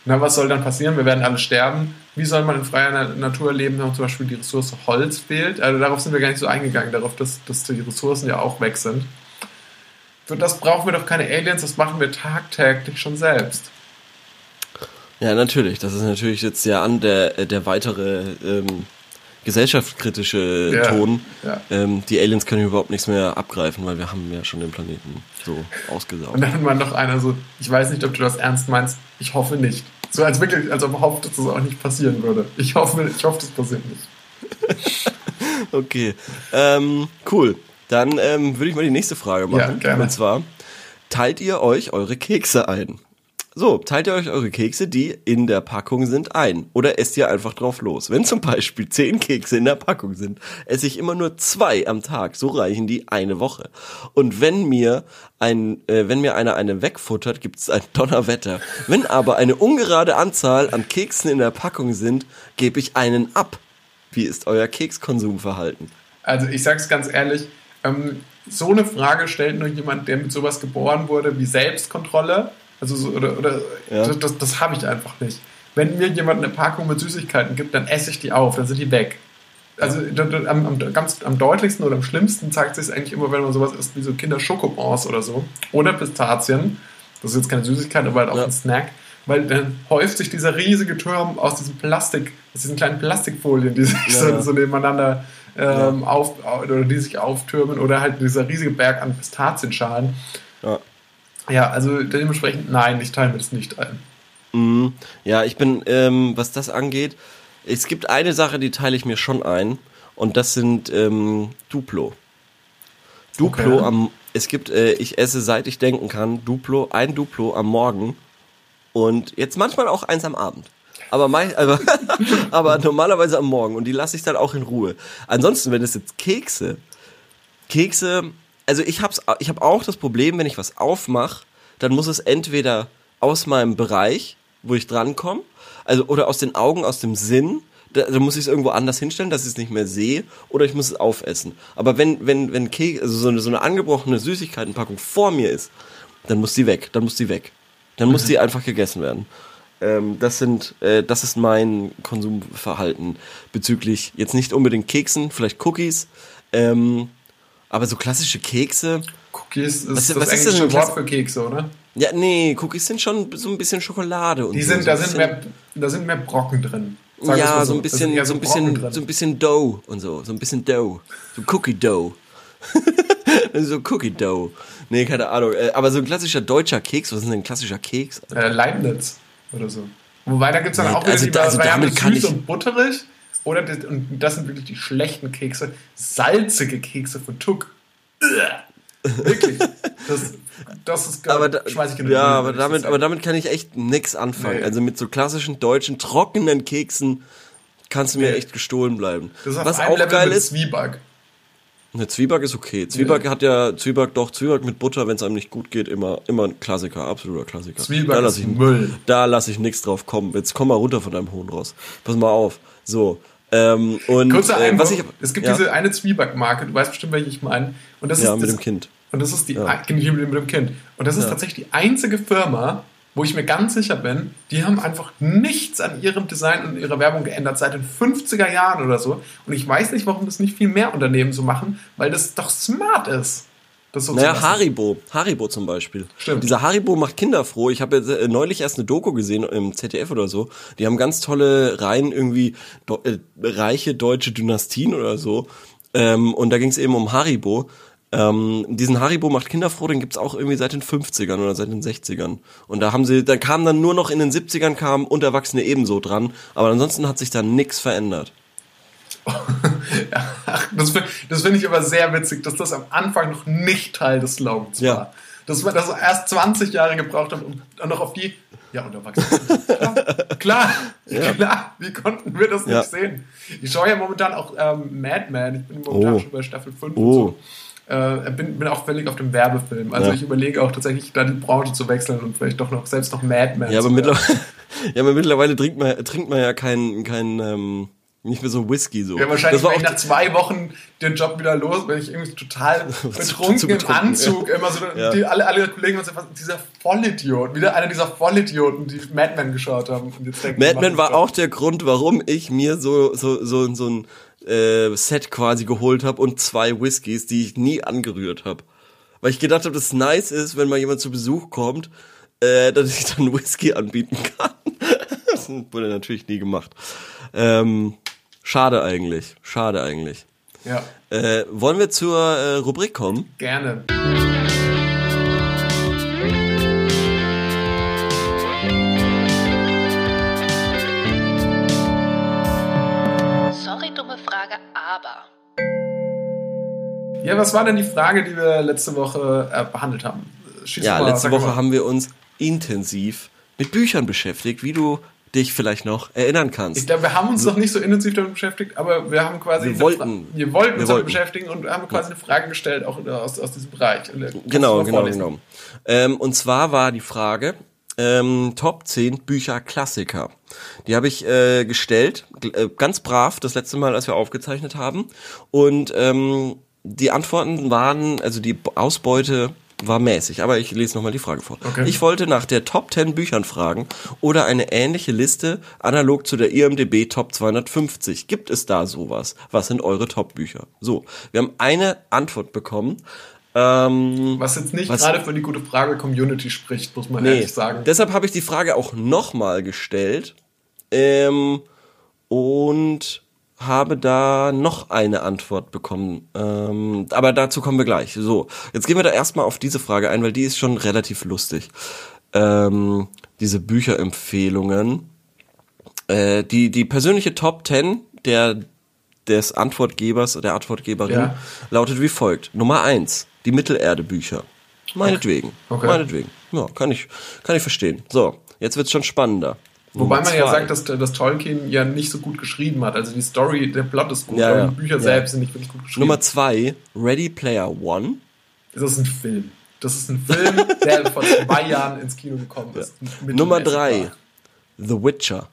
Na, was soll dann passieren? Wir werden alle sterben. Wie soll man in freier Na- Natur leben, wenn zum Beispiel die Ressource Holz fehlt? Also darauf sind wir gar nicht so eingegangen, darauf, dass, dass die Ressourcen ja auch weg sind. Für das brauchen wir doch keine Aliens, das machen wir tagtäglich schon selbst. Ja, natürlich. Das ist natürlich jetzt ja an der, der weitere, ähm, gesellschaftskritische Ja, Ton. ja. Ähm, die Aliens können überhaupt nichts mehr abgreifen, weil wir haben ja schon den Planeten so ausgesaugt. Und dann war noch einer so, ich weiß nicht, ob du das ernst meinst, ich hoffe nicht. So als wirklich, als ob hofft, dass das auch nicht passieren würde. Ich hoffe, ich hoffe, das passiert nicht. Okay, ähm, cool. Dann ähm, würde ich mal die nächste Frage machen. Ja, gerne. Und zwar, teilt ihr euch eure Kekse ein? So, teilt ihr euch eure Kekse, die in der Packung sind, ein? Oder esst ihr einfach drauf los? Wenn zum Beispiel zehn Kekse in der Packung sind, esse ich immer nur zwei am Tag. So reichen die eine Woche. Und wenn mir ein, äh, wenn mir einer eine wegfuttert, gibt es ein Donnerwetter. Wenn aber eine ungerade Anzahl an Keksen in der Packung sind, gebe ich einen ab. Wie ist euer Kekskonsumverhalten? Also ich sag's ganz ehrlich, ähm, so eine Frage stellt nur jemand, der mit sowas geboren wurde wie Selbstkontrolle. Also so, oder, oder Ja. das, das, das habe ich einfach nicht. Wenn mir jemand eine Packung mit Süßigkeiten gibt, dann esse ich die auf, dann sind die weg. Also da- am, am, ganz, am deutlichsten oder am schlimmsten zeigt sich eigentlich immer, wenn man sowas isst wie so Kinder-Schokobons oder so. Oder Pistazien. Das ist jetzt keine Süßigkeit, aber halt auch Ja. ein Snack. Weil dann häuft sich dieser riesige Turm aus diesem Plastik, aus diesen kleinen Plastikfolien, die sich Ja, so, ja. so nebeneinander ähm, auf, oder die sich auftürmen oder halt dieser riesige Berg an Pistazienschalen. Ja. Ja, also dementsprechend, nein, ich teile mir das nicht ein. Mhm. Ja, ich bin, ähm, was das angeht, es gibt eine Sache, die teile ich mir schon ein. Und das sind ähm, Duplo. Duplo Okay. am, es gibt, äh, ich esse seit ich denken kann, Duplo, ein Duplo am Morgen und jetzt manchmal auch eins am Abend. Aber, mei- aber, aber normalerweise am Morgen und die lasse ich dann auch in Ruhe. Ansonsten, wenn es jetzt Kekse, Kekse, also ich hab's, ich hab auch das Problem, wenn ich was aufmache, dann muss es entweder aus meinem Bereich, wo ich drankomme, also oder aus den Augen, aus dem Sinn, da, da muss ich es irgendwo anders hinstellen, dass ich es nicht mehr sehe, oder ich muss es aufessen. Aber wenn, wenn, wenn Keks, also so eine, so eine angebrochene Süßigkeitenpackung vor mir ist, dann muss die weg, dann muss die weg. Dann muss die einfach gegessen werden. Ähm, das sind, äh, das ist mein Konsumverhalten bezüglich jetzt nicht unbedingt Keksen, vielleicht Cookies, ähm, aber so klassische Kekse. Cookies ist Was- das was ist englische denn ein Wort für Kekse, oder? Ja, nee, Cookies sind schon so ein bisschen Schokolade und Die so. sind, so da, sind mehr, da sind mehr Brocken drin. Wir's ja, mal so ein bisschen, eher so ein bisschen, so ein bisschen Dough und so, so ein bisschen Dough, so Cookie Dough. so Cookie Dough. Nee, keine Ahnung. Äh, Aber so ein klassischer deutscher Keks, was ist denn ein klassischer Keks? äh, Leibniz oder so. Wobei, da gibt es dann Nee, auch wieder also die also damit kann süß ich- und butterig. Oder das, und das sind wirklich die schlechten Kekse. Salzige Kekse von Tuck. Wirklich. Das, das ist aber da, schmeiß ich in den ja, Müll, aber damit, aber damit kann ich echt nix anfangen. Nee. Also mit so klassischen deutschen trockenen Keksen kannst du mir Nee. echt gestohlen bleiben. Was auch Level geil ist, Zwieback. eine Zwieback ist okay. Zwieback hat ja Zwieback doch Zwieback mit Butter, wenn es einem nicht gut geht, immer immer ein Klassiker, absoluter Klassiker. Zwieback da ist ich Müll. Da lasse ich nichts drauf kommen. Jetzt komm mal runter von deinem hohen Ross. Pass mal auf. So. Ähm, und Kurzer äh, was ich es gibt ja, diese eine Zwiebackmarke, du weißt bestimmt, welche ich meine. Und das ja ist mit das, dem Kind. Und das ist die Ja. ein- mit dem mit dem Kind. Und das ist Ja. tatsächlich die einzige Firma, wo ich mir ganz sicher bin, die haben einfach nichts an ihrem Design und ihrer Werbung geändert seit den 50er Jahren oder so. Und ich weiß nicht, warum das nicht viel mehr Unternehmen so machen, weil das doch smart ist. Das so Naja. Haribo. Haribo zum Beispiel. Stimmt. Dieser Haribo macht Kinder froh. Ich habe jetzt äh, neulich erst eine Doku gesehen im ZDF oder so. Die haben ganz tolle Reihen, irgendwie do, äh, reiche deutsche Dynastien oder so. Ähm, und da ging es eben um Haribo. Ähm, diesen Haribo macht Kinder froh, den gibt's auch irgendwie seit den 50ern oder seit den 60ern. Und da haben sie, da kam dann nur noch in den 70ern kamen Unterwachsene ebenso dran. Aber ansonsten hat sich da nichts verändert. Das finde das find ich aber sehr witzig, dass das am Anfang noch nicht Teil des Slogans Ja. war. Dass wir das erst 20 Jahre gebraucht haben, um noch auf die. Ja, und klar, klar, klar. Wie konnten wir das nicht Ja. sehen? Ich schaue ja momentan auch ähm, Mad Men. Ich bin momentan Oh. schon bei Staffel 5 Oh. und so. Äh, bin, bin auch völlig auf dem Werbefilm. Also Ja. ich überlege auch tatsächlich, da die Branche zu wechseln und vielleicht doch noch selbst noch Mad Men Ja, aber mittlerweile, ja, aber mittlerweile trinkt man, trinkt man ja kein, kein, ähm, nicht mehr so Whisky so. Ja, wahrscheinlich das war auch ich nach zwei Wochen den Job wieder los, wenn ich irgendwie total betrunken zu im betrunken, Anzug immer so, Ja. die, alle, alle Kollegen waren so, dieser Vollidiot, wieder einer dieser Vollidioten, die Mad Men geschaut haben. Mad Men war auch der Grund, warum ich mir so so so so ein äh, Set quasi geholt habe und zwei Whiskys, die ich nie angerührt habe, weil ich gedacht habe, dass es nice ist, wenn mal jemand zu Besuch kommt, äh, dass ich dann Whisky anbieten kann. das wurde natürlich nie gemacht. Ähm, Schade eigentlich. Schade eigentlich. Ja, Äh, wollen wir zur äh, Rubrik kommen? gerne. Sorry, dumme Frage, aber. Ja, was war denn die Frage, die wir letzte Woche äh, behandelt haben? Schieß Ja, mal, letzte Woche mal. haben wir uns intensiv mit Büchern beschäftigt, wie du dich vielleicht noch erinnern Ich kannst. glaube, wir haben uns noch nicht so intensiv damit beschäftigt, aber wir haben quasi. Wir wollten. Fra- Wir wollten Wir uns damit wollten. beschäftigen und haben quasi eine Frage gestellt, auch aus, aus diesem Bereich. Genau, genau, vorlesen? genau. Ähm, und zwar war die Frage, ähm, Top 10 Bücher Klassiker. Die habe ich äh, gestellt, äh, ganz brav, das letzte Mal, als wir aufgezeichnet haben. Und ähm, die Antworten waren, also die Ausbeute war mäßig, aber ich lese nochmal die Frage vor. Okay. Ich wollte nach der Top 10 Büchern fragen oder eine ähnliche Liste analog zu der IMDB Top 250. Gibt es da sowas? Was sind eure Top-Bücher? So, wir haben eine Antwort bekommen. Ähm, Was jetzt nicht Was- gerade für die gute Frage Community spricht, muss man Nee, ehrlich sagen. deshalb habe ich die Frage auch nochmal gestellt ähm, und habe da noch eine Antwort bekommen. Ähm, aber dazu kommen wir gleich. So, jetzt gehen wir da erstmal auf diese Frage ein, weil die ist schon relativ lustig. Ähm, diese Bücherempfehlungen. Äh, die, die persönliche Top 10 der, des Antwortgebers, der Antwortgeberin Ja. lautet wie folgt. Nummer eins die Mittelerde-Bücher. Meinetwegen. Okay. Meinetwegen. Ja, kann ich, kann ich verstehen. So, jetzt wird's schon spannender. Wobei man ja sagt, dass, dass Tolkien ja nicht so gut geschrieben hat. Also die Story, der Plot ist gut, Ja, aber die Bücher Ja. selbst sind nicht wirklich gut geschrieben. Nummer zwei, Ready Player One. das ist ein Film. Das ist ein Film, der vor zwei Jahren ins Kino gekommen ist. Nummer drei. The Witcher.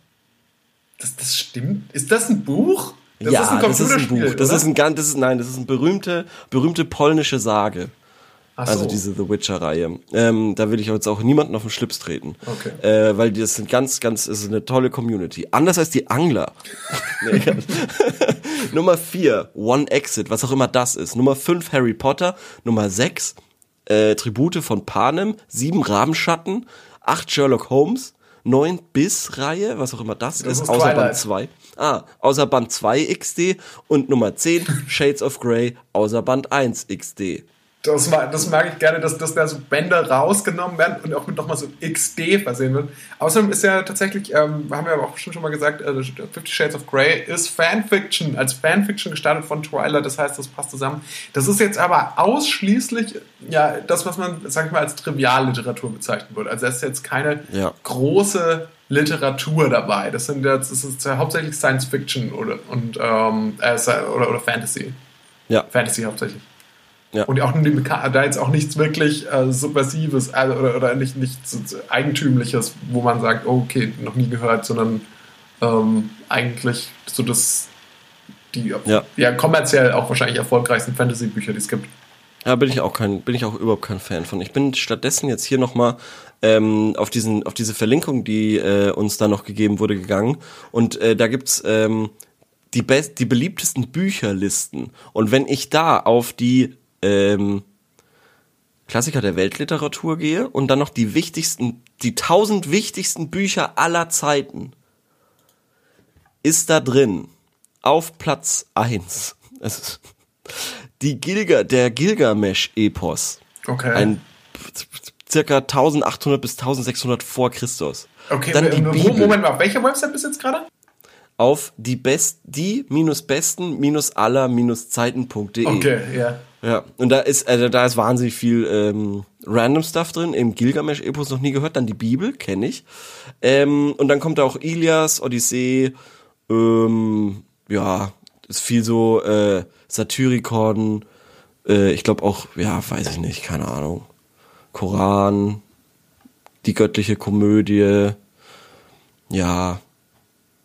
Das, das stimmt. Ist das ein Buch? Das ja, ist ein das ist ein Buch. Das oder? ist ein ganz, das ist, nein, das ist eine berühmte, berühmte polnische Sage. Ach so. Also diese The Witcher-Reihe. Ähm, da will ich jetzt auch niemanden auf den Schlips treten. Okay. Äh, weil das sind ganz, ganz, ist eine tolle Community. Anders als die Angler. Nee. Nummer vier, One Exit, was auch immer das ist. Nummer fünf, Harry Potter. Nummer sechs, äh, Tribute von Panem. Sieben, Rabenschatten. Acht, Sherlock Holmes. Neun, Biss-Reihe, was auch immer das, Das ist, ist außer Twilight. Band 2. Ah, außer Band 2 XD. Und Nummer 10, Shades of Grey, außer Band 1 XD. Das, mag, das mag ich gerne, dass, dass da so Bänder rausgenommen werden und auch mit nochmal so XD versehen wird. Außerdem ist ja tatsächlich, ähm, haben wir aber auch schon, schon mal gesagt, äh, Fifty Shades of Grey ist Fanfiction, als Fanfiction gestartet von Twilight, das heißt, das passt zusammen. Das ist jetzt aber ausschließlich ja das, was man, sag ich mal, als Trivialliteratur bezeichnen würde. Also da ist jetzt keine Ja. große Literatur dabei. Das sind jetzt, das ist ja hauptsächlich Science Fiction oder, und, ähm, äh, oder, oder Fantasy. Ja, Fantasy hauptsächlich. Ja. Und auch da jetzt auch nichts wirklich äh, Subversives also, oder, oder nicht, nichts Eigentümliches, wo man sagt, oh, okay, noch nie gehört, sondern ähm, eigentlich so das die Ja. ja. kommerziell auch wahrscheinlich erfolgreichsten Fantasy-Bücher, die es gibt. Ja, bin ich auch kein, bin ich auch überhaupt kein Fan von. Ich bin stattdessen jetzt hier nochmal ähm, auf diesen, auf diese Verlinkung, die äh, uns da noch gegeben wurde, gegangen. Und äh, da gibt's ähm, die best, die beliebtesten Bücherlisten. Und wenn ich da auf die ähm, Klassiker der Weltliteratur gehe und dann noch die wichtigsten, die tausend wichtigsten Bücher aller Zeiten, ist da drin auf Platz eins es ist die Gilga, der Gilgamesch-Epos. Okay. Ein circa 1800 bis 1600 vor Christus. okay, Dann die Bibel Moment mal, auf welcher Website bist du jetzt gerade? auf die best, die minus besten minus aller minus Zeiten.de. Okay, ja. Ja, und da ist, also da ist wahnsinnig viel ähm, random Stuff drin. Im Gilgamesch-Epos noch nie gehört, dann die Bibel, kenne ich. Ähm, und dann kommt da auch Ilias, Odyssee, ähm, ja, ist viel so äh, Satyricon, äh, ich glaube auch, ja, weiß ich nicht, keine Ahnung. Koran, die göttliche Komödie, ja,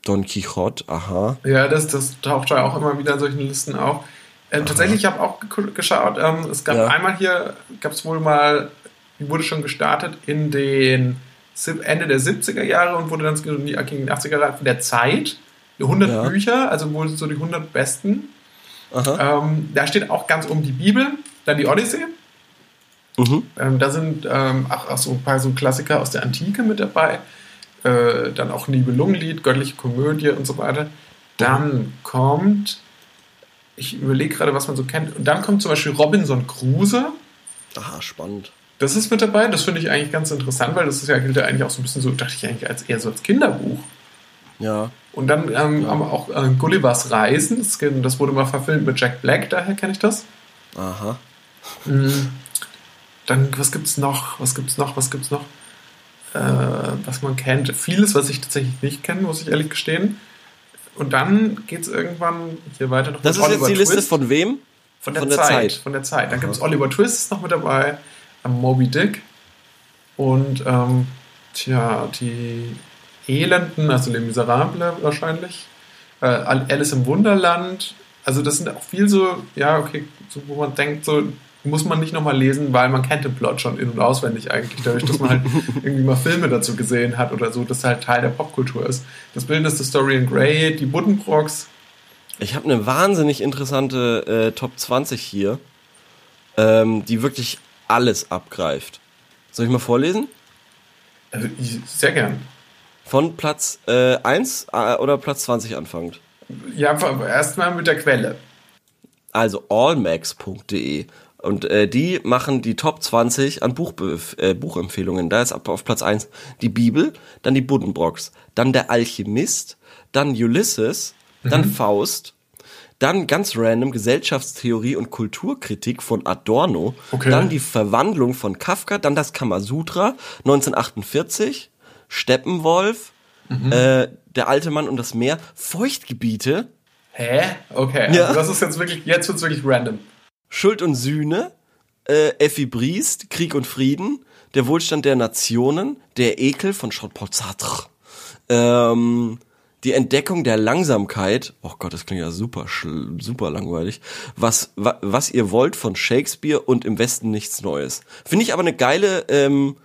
Don Quixote, aha. Ja, das, das taucht ja auch immer wieder in solchen Listen auf. Äh, tatsächlich, ich habe auch ge- geschaut, ähm, es gab Ja. einmal hier, gab es wohl mal, die wurde schon gestartet in den Ende der 70er Jahre und wurde dann in die, in die 80er Jahre von der Zeit. Die 100 Ja. Bücher, also wohl so die 100 besten. Ähm, da steht auch ganz oben die Bibel, dann die Odyssee. Mhm. Ähm, da sind ähm, auch, auch so ein paar so Klassiker aus der Antike mit dabei. Äh, dann auch Nibelungenlied, göttliche Komödie und so weiter. Dann kommt, ich überlege gerade, was man so kennt. Und dann kommt zum Beispiel Robinson Crusoe. Aha, spannend. Das ist mit dabei. Das finde ich eigentlich ganz interessant, weil das ist ja, gilt ja eigentlich auch so ein bisschen so, dachte ich eigentlich als eher so als Kinderbuch. Ja. Und dann ähm, haben wir auch äh, Gullivers Reisen. Das, das wurde mal verfilmt mit Jack Black, daher kenne ich das. Aha. Mhm. Dann, was gibt's noch? Was gibt's noch? Was gibt's noch? Äh, was man kennt. Vieles, was ich tatsächlich nicht kenne, muss ich ehrlich gestehen. Und dann geht's irgendwann hier weiter noch Das ist jetzt die Oliver Liste Twist. von wem? Von der, Von der Zeit, Zeit. Von der Zeit. Dann gibt es Oliver Twist ist noch mit dabei, ähm, Moby Dick und ähm, tja, die Elenden, also Les Miserables wahrscheinlich, äh, Alice im Wunderland. Also das sind auch viel so, ja, okay, so, wo man denkt, so muss man nicht nochmal lesen, weil man kennt den Plot schon in- und auswendig eigentlich, dadurch, dass man halt irgendwie mal Filme dazu gesehen hat oder so, dass halt Teil der Popkultur ist. Das bildendste Story in Grey, die Buddenbrocks, Ich habe eine wahnsinnig interessante äh, Top 20 hier, ähm, die wirklich alles abgreift. Soll ich mal vorlesen? also sehr gern. Von Platz äh, 1 äh, oder Platz 20 anfangend? Ja, erstmal mit der Quelle. Also allmax.de. Und äh, die machen die Top 20 an Buchbe äh, Buchempfehlungen. Da ist ab auf Platz 1 die Bibel, dann die Buddenbrocks, dann der Alchemist, dann Ulysses, dann Faust, dann ganz random Gesellschaftstheorie und Kulturkritik von Adorno, Okay. dann die Verwandlung von Kafka, dann das Kamasutra 1948, Steppenwolf, äh, der alte Mann und das Meer, Feuchtgebiete, Hä? Okay, Ja. also das ist jetzt wirklich, jetzt wird's wirklich random. Schuld und Sühne, äh, Effi Briest, Krieg und Frieden, der Wohlstand der Nationen, der Ekel von Jean-Paul Sartre, ähm, die Entdeckung der Langsamkeit, oh Gott, das klingt ja super, super langweilig, was, wa, was ihr wollt von Shakespeare und im Westen nichts Neues. Finde ich aber eine geile ähm,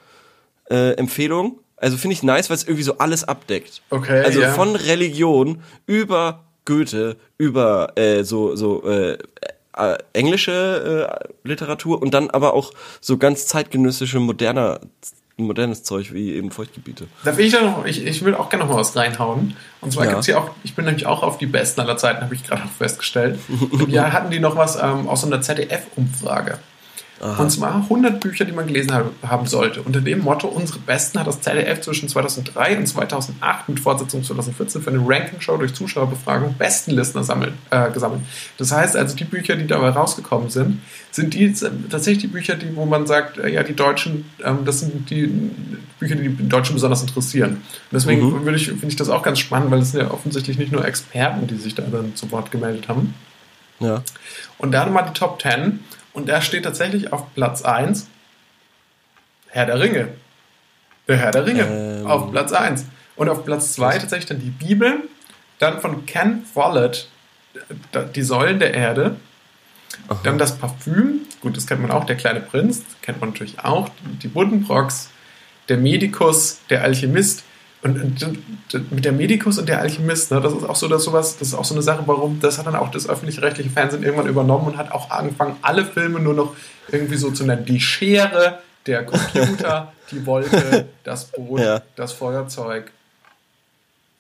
äh, Empfehlung. Also finde ich nice, weil es irgendwie so alles abdeckt. Okay, Also ja. von Religion über Goethe, über äh, so, so äh, äh, englische äh, Literatur und dann aber auch so ganz zeitgenössische moderner, modernes Zeug wie eben Feuchtgebiete. Da will ich da noch, ich, ich will auch gerne noch mal was reinhauen. Und zwar Ja. gibt's hier auch, ich bin nämlich auch auf die besten aller Zeiten, habe ich gerade auch festgestellt. Ja, hatten die noch was ähm, aus so einer ZDF-Umfrage. Und zwar 100 Bücher, die man gelesen haben, sollte. Unter dem Motto, unsere Besten hat das ZDF zwischen 2003 und 2008 mit Fortsetzung 2014 für eine Ranking-Show durch Zuschauerbefragung Bestenlisten sammelt, äh, gesammelt. Das heißt also, die Bücher, die dabei rausgekommen sind, sind die tatsächlich die Bücher, die, wo man sagt, äh, ja, die Deutschen, ähm, das sind die Bücher, die die Deutschen besonders interessieren. Und deswegen würde ich, finde ich das auch ganz spannend, weil es sind ja offensichtlich nicht nur Experten, die sich da dann zu Wort gemeldet haben. Ja. Und da mal die Top 10. Und da steht tatsächlich auf Platz 1 Herr der Ringe. Der Herr der Ringe Ähm. auf Platz 1. Und auf Platz 2 tatsächlich dann die Bibel. Dann von Ken Follett äh, die Säulen der Erde. Dann das Parfüm. Gut, das kennt man auch. Der kleine Prinz. Kennt man natürlich auch. Die Buddenbrocks. Der Medikus. Der Alchemist. Und, und, mit der Medikus und der Alchemist, ne, das ist auch so, dass sowas, das ist auch so eine Sache, warum, das hat dann auch das öffentlich-rechtliche Fernsehen irgendwann übernommen und hat auch angefangen, alle Filme nur noch irgendwie so zu nennen. Die Schere, der Computer, die Wolke, das Boot, Ja. das Feuerzeug,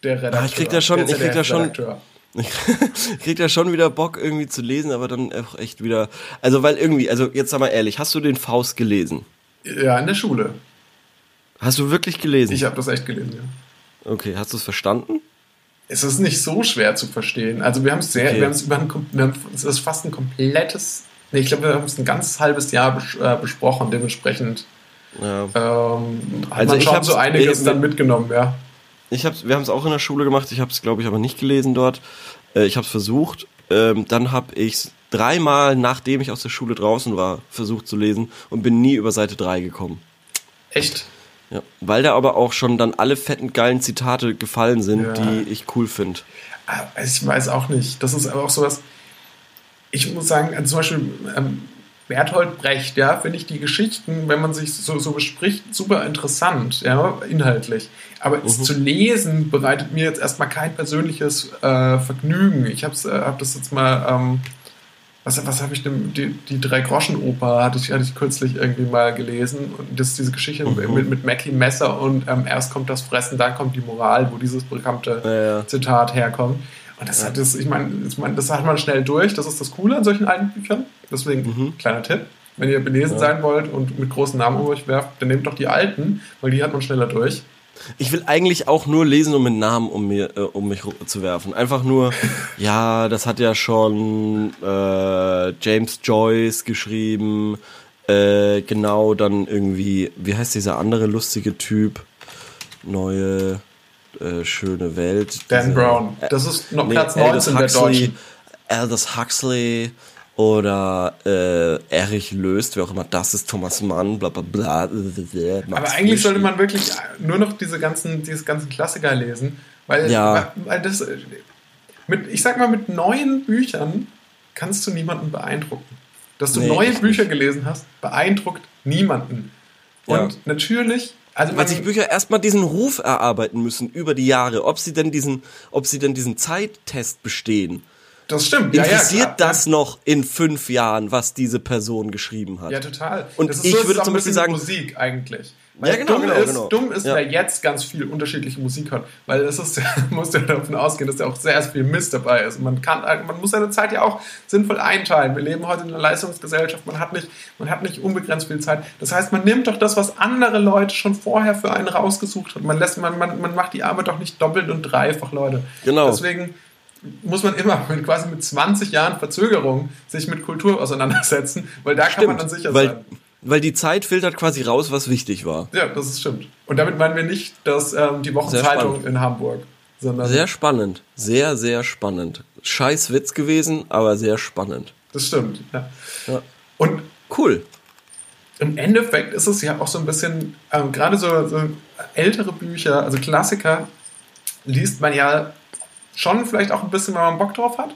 der Redakteur. Ah, ich krieg da schon- ich krieg da schon- ZDF-Redakteur. Ich krieg da schon wieder Bock irgendwie zu lesen, aber dann auch echt wieder. Also weil irgendwie, also jetzt sag mal ehrlich, hast du den Faust gelesen? Ja, in der Schule. Hast du wirklich gelesen? Ich habe das echt gelesen, ja. okay, hast du es verstanden? Es ist nicht so schwer zu verstehen. Also wir haben es sehr, Okay. wir haben es über ein, wir haben, es ist fast ein komplettes, nee, ich glaube, wir haben es ein ganz halbes Jahr bes äh, besprochen, dementsprechend Ja. ähm, hat Also man ich schon hab's- so einiges dann mitgenommen, ja. Ich hab's, wir haben es auch in der Schule gemacht. Ich habe es, glaube ich, aber nicht gelesen dort. Äh, ich habe es versucht. Ähm, dann habe ich dreimal, nachdem ich aus der Schule draußen war, versucht zu lesen und bin nie über Seite 3 gekommen. Echt. Ja. Weil da aber auch schon dann alle fetten, geilen Zitate gefallen sind, Ja. die ich cool finde. Ah, Ich weiß auch nicht. Das ist aber auch sowas. Ich muss sagen, also zum Beispiel ähm, Bertolt Brecht, ja, finde ich die Geschichten, wenn man sich so, so bespricht, super interessant, ja, inhaltlich. Aber es zu lesen bereitet mir jetzt erstmal kein persönliches äh, Vergnügen. Ich habe äh, hab das jetzt mal, ähm, was, was habe ich denn, die, die Drei-Groschen-Oper hatte ich, hatte ich kürzlich irgendwie mal gelesen. Und das ist diese Geschichte mit, mit Mackie Messer und ähm, erst kommt das Fressen, dann kommt die Moral, wo dieses bekannte Ja, ja. Zitat herkommt. Und das hat das, ich meine, das hat man schnell durch. Das ist das Coole an solchen alten Büchern. Deswegen, Mhm. kleiner Tipp. Wenn ihr belesen sein wollt und mit großen Namen um euch werft, dann nehmt doch die alten, weil die hat man schneller durch. Ich will eigentlich auch nur lesen, um mit Namen um, mir, äh, um mich zu werfen. Einfach nur, ja, das hat ja schon äh, James Joyce geschrieben. Äh, genau, dann irgendwie, wie heißt dieser andere lustige Typ? Neue, äh, schöne Welt. Dan Diese- Brown. Das ist noch Platz Aldous 19 der Huxley, Deutschen. Aldous Huxley oder äh, Erich Löst, wer auch immer das ist, Thomas Mann, bla bla bla. Max Aber eigentlich sollte man wirklich nur noch diese ganzen, diese ganzen Klassiker lesen, weil, Ja. weil, das, mit, ich sag mal, mit neuen Büchern kannst du niemanden beeindrucken. Dass du Nee, neue Bücher gelesen hast, beeindruckt niemanden. Und Ja. natürlich, also Weil sich Bücher erstmal diesen Ruf erarbeiten müssen über die Jahre, ob sie denn diesen, ob sie denn diesen Zeittest bestehen. Das stimmt. Ja, ja, Interessiert klar. das noch in fünf Jahren, was diese Person geschrieben hat? Ja, total. Und das ist ich so, würde zum ein Beispiel bisschen sagen- Musik eigentlich. Ja, genau, dumm genau, ist, genau. Dumm ist, Ja. wer jetzt ganz viel unterschiedliche Musik hört. Weil es ist, muss ja davon ausgehen, dass da auch sehr viel Mist dabei ist. Und man kann, man muss seine Zeit ja auch sinnvoll einteilen. Wir leben heute in einer Leistungsgesellschaft. Man hat nicht, man hat nicht unbegrenzt viel Zeit. Das heißt, man nimmt doch das, was andere Leute schon vorher für einen rausgesucht haben. Man lässt, man, man, man macht die Arbeit doch nicht doppelt und dreifach, Leute. Genau. Deswegen muss man immer mit, quasi mit 20 Jahren Verzögerung sich mit Kultur auseinandersetzen, weil da kann man dann sicher weil, sein. weil die Zeit filtert quasi raus, was wichtig war. Ja, das ist stimmt. Und damit meinen wir nicht dass, ähm, die Wochenzeitung in Hamburg, sondern Sehr spannend. Sehr, sehr spannend. Scheiß Witz gewesen, aber sehr spannend. das stimmt. Ja. Ja. Und Cool. im Endeffekt ist es ja auch so ein bisschen, ähm, gerade so, so ältere Bücher, also Klassiker, liest man ja schon vielleicht auch ein bisschen, wenn man Bock drauf hat.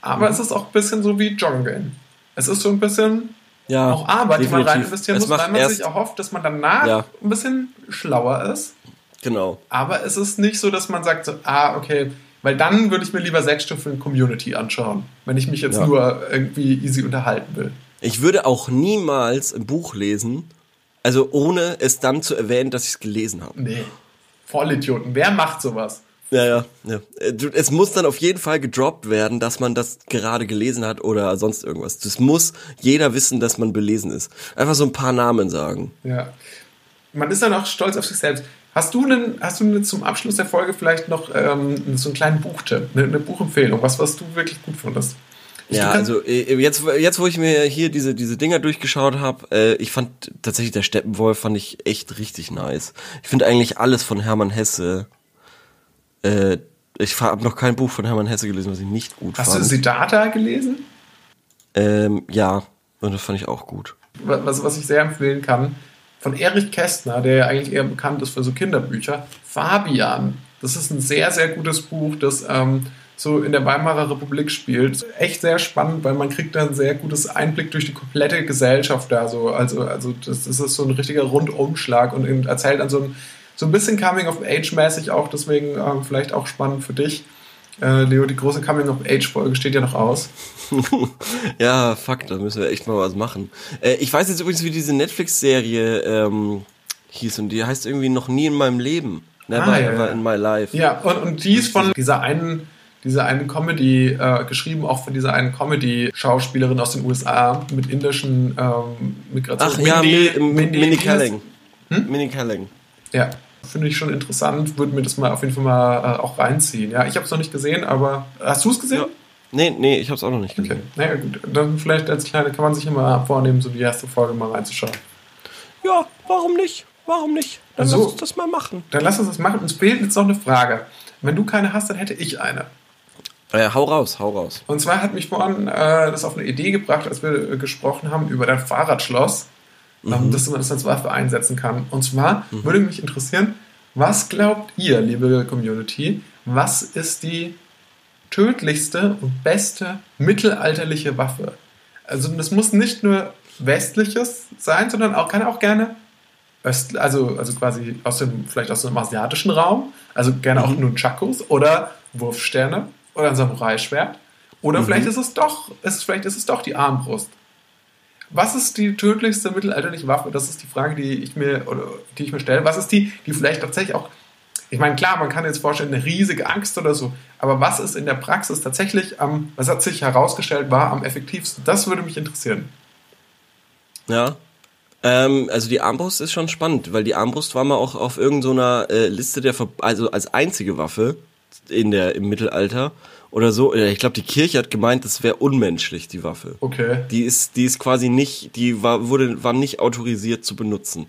Aber Mhm. es ist auch ein bisschen so wie Joggen gehen. Es ist so ein bisschen Ja, auch Arbeit, die man rein investieren Es muss, weil man sich erhofft, dass man danach Ja. ein bisschen schlauer ist. Genau. Aber es ist nicht so, dass man sagt, so, ah, okay, weil dann würde ich mir lieber sechs Staffeln Community anschauen, wenn ich mich jetzt Ja. nur irgendwie easy unterhalten will. Ich würde auch niemals ein Buch lesen, also ohne es dann zu erwähnen, dass ich es gelesen habe. Nee. Vollidioten. Wer macht sowas? Ja, ja, ja. Äh, Es muss dann auf jeden Fall gedroppt werden, dass man das gerade gelesen hat oder sonst irgendwas. Das muss jeder wissen, dass man belesen ist. Einfach so ein paar Namen sagen. Ja. Man ist dann auch stolz auf sich selbst. Hast du denn, hast du denn zum Abschluss der Folge vielleicht noch ähm, so einen kleinen Buchtipp, eine, eine Buchempfehlung, was, was du wirklich gut fandest? Ja, also äh, jetzt, jetzt wo ich mir hier diese, diese Dinger durchgeschaut habe, äh, ich fand tatsächlich der Steppenwolf fand ich echt richtig nice. Ich finde eigentlich alles von Hermann Hesse. Äh, ich habe noch kein Buch von Hermann Hesse gelesen, was ich nicht gut Hast du fand. Siddhartha gelesen? ähm, ja, und das fand ich auch gut. was, was ich sehr empfehlen kann, von Erich Kästner, der ja eigentlich eher bekannt ist für so Kinderbücher, Fabian. Das ist ein sehr, sehr gutes Buch, das ähm, so in der Weimarer Republik spielt. Echt sehr spannend, weil man kriegt da ein sehr gutes Einblick durch die komplette Gesellschaft da so. Also, also das, das ist so ein richtiger Rundumschlag und erzählt dann so ein, so ein bisschen Coming-of-Age-mäßig auch, deswegen ähm, vielleicht auch spannend für dich. Äh, Leo, die große Coming-of-Age-Folge steht ja noch aus. Ja, fuck, da müssen wir echt mal was machen. Äh, ich weiß jetzt übrigens, wie diese Netflix-Serie ähm, hieß und die heißt irgendwie noch nie in meinem Leben. Never Ah, ja, ever ja. in my life. Ja, und, und die ist von dieser einen, dieser einen Comedy, äh, geschrieben auch von dieser einen Comedy-Schauspielerin aus den USA mit indischen ähm, Migration. Ach ja, Mindy- Mindy, Mindy, Mindy Kaling. Hm? Mindy Kaling. Ja, finde ich schon interessant. Würde mir das mal auf jeden Fall mal äh, auch reinziehen. Ja, ich habe es noch nicht gesehen, aber hast du es gesehen? Ja. Nee, nee, ich hab's auch noch nicht Okay, gesehen. naja gut. Dann vielleicht als kleine kann man sich immer vornehmen, so die erste Folge mal reinzuschauen. Ja, warum nicht? Warum nicht? Dann Also- lass uns das mal machen. Dann lass uns das machen. Uns fehlt jetzt noch eine Frage. Wenn du keine hast, dann hätte ich eine. Äh, hau raus, hau raus. Und zwar hat mich vorhin äh, das auf eine Idee gebracht, als wir äh, gesprochen haben über dein Fahrradschloss, ähm, dass man das als Waffe einsetzen kann. Und zwar würde mich interessieren, was glaubt ihr, liebe Community, was ist die tödlichste und beste mittelalterliche Waffe? Also das muss nicht nur westliches sein, sondern auch kann auch gerne Öst, also, also quasi aus dem, vielleicht aus dem asiatischen Raum, also gerne auch Nunchakus oder Wurfsterne oder ein Samurai-Schwert. Oder vielleicht ist es doch, ist, vielleicht ist es doch die Armbrust. Was ist die tödlichste mittelalterliche Waffe? Das ist die Frage, die ich mir, oder, die ich mir stelle. Was ist die, die vielleicht tatsächlich auch Ich meine, klar, man kann jetzt vorstellen, eine riesige Angst oder so, aber was ist in der Praxis tatsächlich am, was hat sich herausgestellt, war am effektivsten? Das würde mich interessieren. Ja. Ähm, also die Armbrust ist schon spannend, weil die Armbrust war mal auch auf irgendeiner so äh, Liste der, Ver also als einzige Waffe in der, im Mittelalter oder so. Ich glaube, die Kirche hat gemeint, das wäre unmenschlich, die Waffe. Okay. Die ist, die ist quasi nicht, die war, wurde, war nicht autorisiert zu benutzen.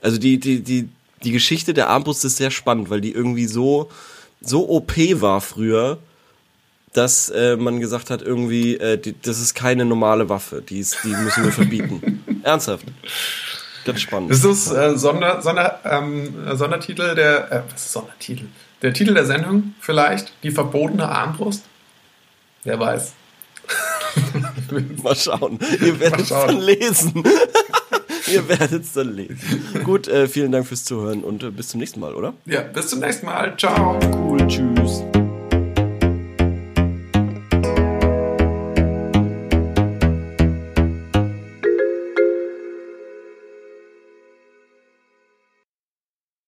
Also die, die, die, die Geschichte der Armbrust ist sehr spannend, weil die irgendwie so, so OP war früher, dass äh, man gesagt hat, irgendwie, äh, die, das ist keine normale Waffe, die, ist, die müssen wir verbieten. Ernsthaft. Ganz spannend. Ist das äh, Sonder, Sonder, ähm, Sondertitel der, äh, was ist Sondertitel? Der Titel der Sendung vielleicht? Die verbotene Armbrust? Wer weiß. Mal schauen. Ihr werdet es dann lesen. Ihr werdet es dann lesen. Gut, äh, vielen Dank fürs Zuhören und äh, bis zum nächsten Mal, oder? Ja, bis zum nächsten Mal. Ciao. Cool, tschüss.